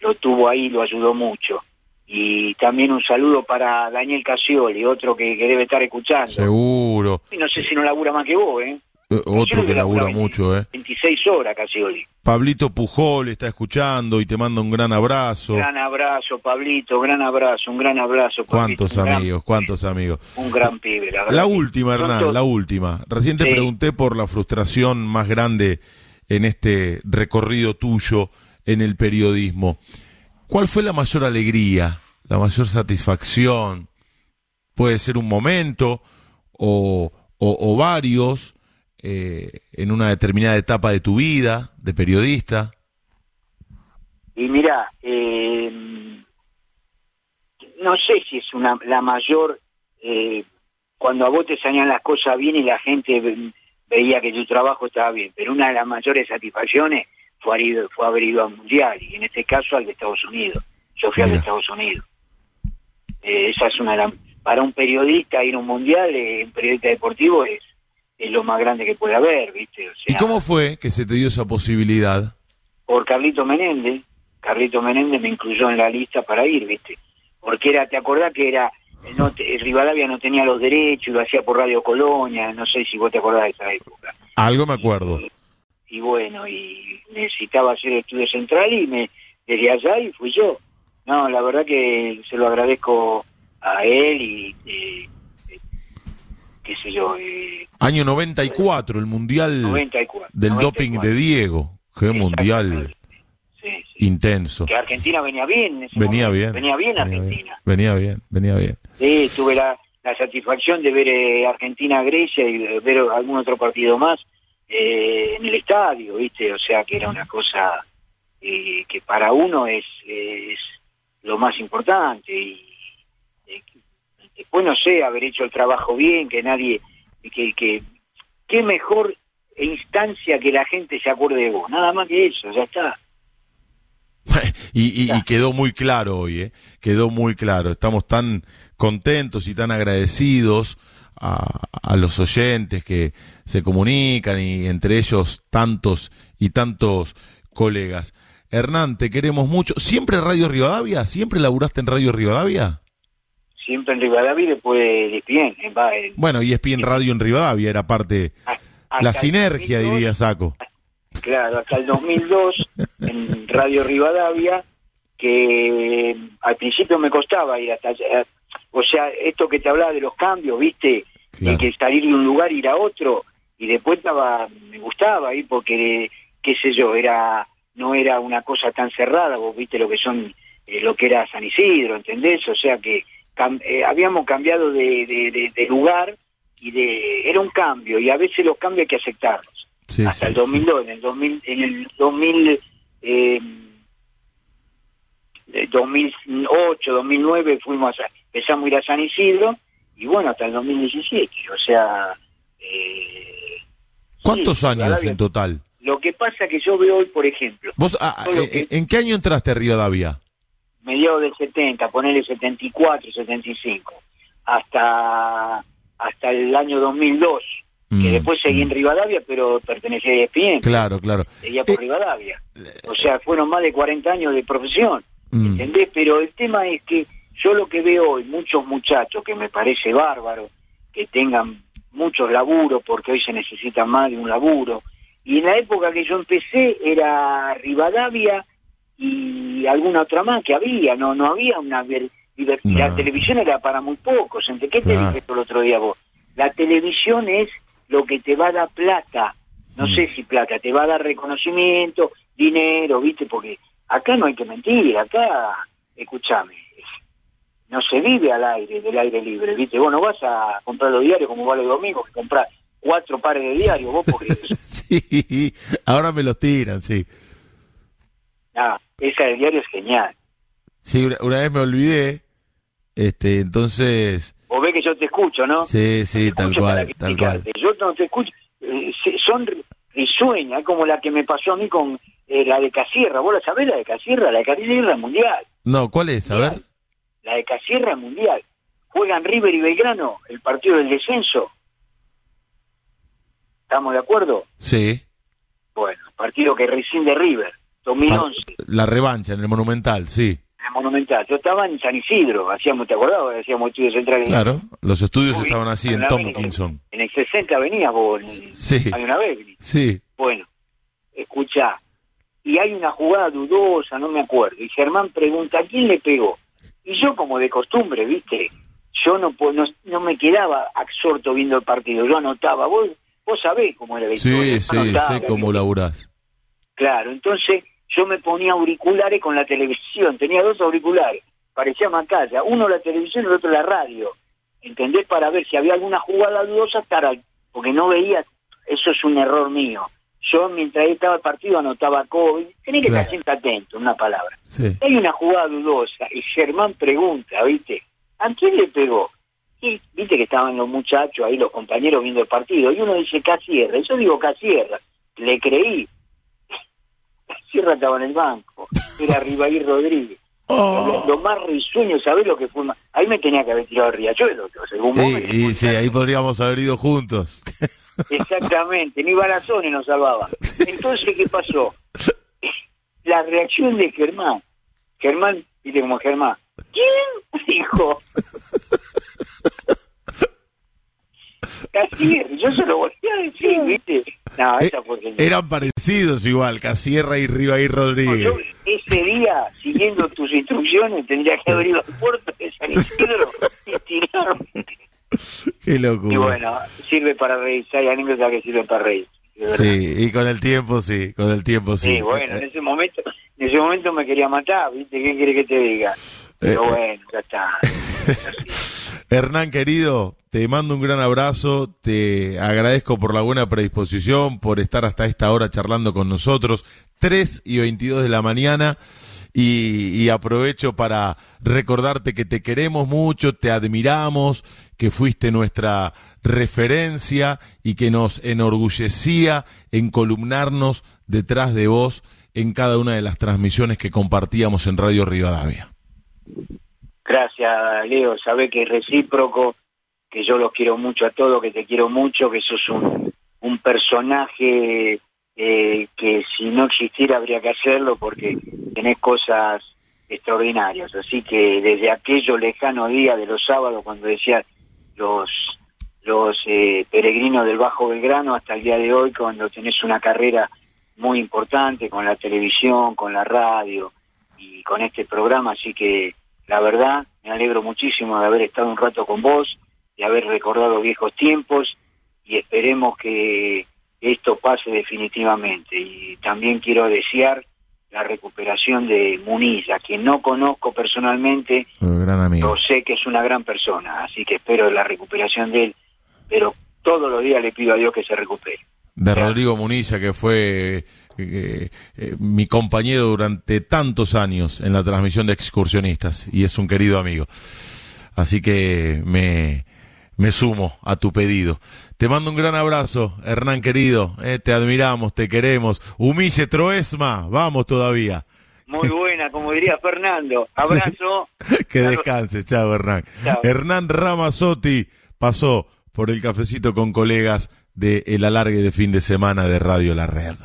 lo tuvo ahí, lo ayudó mucho. Y también un saludo para Daniel Casioli, otro que, que debe estar escuchando. Seguro. Y no sé si no labura más que vos, ¿eh? Eh, Otro que labura 20 mucho, ¿eh? 26 horas Casioli. Pablito Pujol está escuchando y te manda un gran abrazo. Gran abrazo, Pablito, gran abrazo, un gran abrazo. Pablito, Cuántos gran- amigos, cuántos amigos. un gran pibe, la verdad. La última, Hernán, la última. Recién te Sí. pregunté por la frustración más grande en este recorrido tuyo en el periodismo. ¿Cuál fue la mayor alegría, la mayor satisfacción? Puede ser un momento o, o- varios eh, en una determinada etapa de tu vida de periodista. Y mira, eh, no sé si es una la mayor eh, cuando a vos te salían las cosas bien y la gente ve- veía que tu trabajo estaba bien, pero una de las mayores satisfacciones fue haber ido, fue haber ido al mundial y en este caso al de Estados Unidos. Yo fui al de. Estados Unidos. Eh, esa es una para un periodista ir a un mundial, eh, un periodista deportivo es, es lo más grande que puede haber, ¿viste? O ¿Y sea, cómo fue que se te dio esa posibilidad? por Carlito Menéndez. Carlito Menéndez me incluyó en la lista para ir, ¿viste? Porque era, ¿te acordás que era, no, te- Rivadavia no tenía los derechos y lo hacía por Radio Colonia? No sé si vos te acordás de esa época. Algo me acuerdo. Y, y bueno, y necesitaba hacer estudio central y me desde allá y fui yo. No, la verdad que se lo agradezco a él y, eh, eh, qué sé yo, eh, Año 94, el mundial 94. del 94. doping de Diego. Qué mundial Exactamente. Sí, sí. intenso. que Argentina venía bien. en ese Venía bien. Venía bien venía Argentina. Venía bien, venía bien. Sí, tuve la, la satisfacción de ver eh, Argentina-Grecia y de ver algún otro partido más eh, en el estadio, ¿viste? O sea, que era una cosa eh, que para uno es, es lo más importante. Y eh, después, no sé, haber hecho el trabajo bien, que nadie... que, que Qué mejor instancia que la gente se acuerde de vos. Nada más que eso, ya está. y, y- y quedó muy claro hoy, ¿eh? Quedó muy claro. Estamos tan contentos y tan agradecidos a, a los oyentes que se comunican y entre ellos tantos y tantos colegas. Hernán, te queremos mucho. ¿Siempre Radio Rivadavia? ¿Siempre laburaste en Radio Rivadavia? Siempre en Rivadavia y después de bien. En, en- Bueno, y ESPN Radio en Rivadavia era parte, hasta la sinergia 2002, diría Saco. Claro, hasta el 2002 en Radio Rivadavia, que al principio me costaba ir hasta. O sea, esto que te hablaba de los cambios, ¿viste? Claro. De que salir de un lugar ir a otro. Y después estaba, me gustaba ir porque, qué sé yo, era no era una cosa tan cerrada, vos viste lo que son, eh, lo que era San Isidro, ¿entendés? O sea que cam- eh, habíamos cambiado de, de- de- de lugar y de era un cambio y a veces los cambios hay que aceptarlos Sí, hasta sí, el 2002 en el 2000 en el 2000 eh, eh, 2008 2009 fuimos a, empezamos a ir a San Isidro y bueno hasta el 2017 o sea eh, ¿Cuántos sí, años en total? lo que pasa que yo veo hoy por ejemplo ¿Vos ah, eh, que- en qué año entraste a Rivadavia? mediados del 70 ponerle 74 75 hasta hasta el año 2002 que Mm, después seguí en mm. Rivadavia pero pertenecía a ESPN Claro, claro. seguía por Eh, Rivadavia. O sea, fueron más de 40 años de profesión. Mm. ¿entendés? Pero el tema es que yo lo que veo hoy, muchos muchachos, que me parece bárbaro, que tengan muchos laburos, porque hoy se necesita más de un laburo, y en la época que yo empecé era Rivadavia y alguna otra más que había, no no había una... No. La televisión era para muy pocos, ¿ente? ¿qué te Claro. dije el otro día vos? La televisión es lo que te va a dar plata, no Mm. sé si plata, te va a dar reconocimiento, dinero, ¿viste? Porque acá no hay que mentir, acá, escúchame, no se vive al aire, del aire libre, ¿viste? Vos no vas a comprar los diarios como vale el domingo, que compras cuatro pares de diarios, vos porque... Sí, ahora me los tiran, sí. ah, esa del diario es genial. Sí, una, una vez me olvidé, este, entonces, Vos ves que yo te escucho, ¿no? sí, sí, tal cual, tal cual. Yo no te escucho. eh, son ri- risueñas, como la que me pasó a mí con eh, la de Casierra. ¿Vos la sabés, la de Casierra? La de Casierra mundial. No, ¿cuál es? A ver. La de Casierra mundial. Juegan River y Belgrano, el partido del descenso. ¿Estamos de acuerdo? Sí. Bueno, partido que rescinde River, 2011, La revancha en el Monumental, sí. en el Monumental. Yo estaba en San Isidro, hacíamos, ¿te acordás? Hacíamos estudios centrales. Claro, los estudios Uy, estaban así en. Tompkinson. En el 60 venías vos, en- Sí. hay una vez. Sí. Bueno, escucha, y hay una jugada dudosa, no me acuerdo, y Germán pregunta, ¿a quién le pegó? Y yo como de costumbre, viste, yo no, no, no me quedaba absorto viendo el partido, yo anotaba, vos, vos sabés cómo era la historia, Sí, anotaba, sé cómo laburás. Claro, entonces yo me ponía auriculares con la televisión, tenía dos auriculares, parecía Macaya, uno la televisión y el otro la radio, ¿entendés? Para ver si había alguna jugada dudosa, porque no veía, eso es un error mío. Yo mientras estaba el partido anotaba COVID, tenés que Claro. estar siempre atento, una palabra. Sí. Hay una jugada dudosa y Germán pregunta, ¿viste? ¿A quién le pegó? Y viste que estaban los muchachos ahí, los compañeros viendo el partido, y uno dice Casierra, y yo digo Casierra, le creí. Casierra estaba en el banco, era Rivaí Rodríguez. Oh. Lo, lo más risueño, ¿sabés lo que fue? Ahí me tenía que haber tirado el riachuelo, según vos Sí, y sí, ahí podríamos haber ido juntos. Exactamente, ni Balazone nos salvaba. Entonces, ¿qué pasó? La reacción de Germán. Germán, viste como Germán. ¿Quién? Dijo. Así es, yo se lo volví a decir, ¿viste? No, Eh, esa fue genial. Eran parecidos igual, Casierra y Rivaí No, Rodríguez. yo ese día, siguiendo tus instrucciones, tendría que haber ido al puerto de San Isidro y tirarme. Qué locura. Y bueno, sirve para reír, hay anécdotas que sirven para reír. Sí, y con el tiempo sí, con el tiempo sí. Sí, bueno, en Eh, ese momento, en ese momento me quería matar, ¿viste? ¿Qué quiere que te diga? Pero Eh, bueno, ya está. Hernán querido, te mando un gran abrazo, te agradezco por la buena predisposición, por estar hasta esta hora charlando con nosotros, 3 y 22 de la mañana, y, y aprovecho para recordarte que te queremos mucho, te admiramos, que fuiste nuestra referencia y que nos enorgullecía en columnarnos detrás de vos en cada una de las transmisiones que compartíamos en Radio Rivadavia. Gracias, Leo. Sabés que es recíproco, que yo los quiero mucho a todos, que te quiero mucho, que sos un, un personaje eh, que si no existiera habría que hacerlo porque tenés cosas extraordinarias. Así que desde aquellos lejanos días de los sábados, cuando decías los los eh, peregrinos del Bajo Belgrano, hasta el día de hoy, cuando tenés una carrera muy importante con la televisión, con la radio y con este programa, así que la verdad me alegro muchísimo de haber estado un rato con vos, de haber recordado viejos tiempos y esperemos que esto pase definitivamente. Y también quiero desear la recuperación de Muniz, a quien no conozco personalmente, Gran amigo. yo sé que es una gran persona, así que espero la recuperación de él, pero todos los días le pido a Dios que se recupere. de Rodrigo Muniza, que fue eh, eh, mi compañero durante tantos años en la transmisión de excursionistas y es un querido amigo. Así que me, me sumo a tu pedido. Te mando un gran abrazo, Hernán querido. eh, te admiramos, te queremos. Humille Troesma, vamos todavía. Muy buena, como diría Fernando. Abrazo. que descanses, chao Hernán. Chao. Hernán Ramazotti pasó por el cafecito con colegas de El Alargue de Fin de Semana de Radio La Red.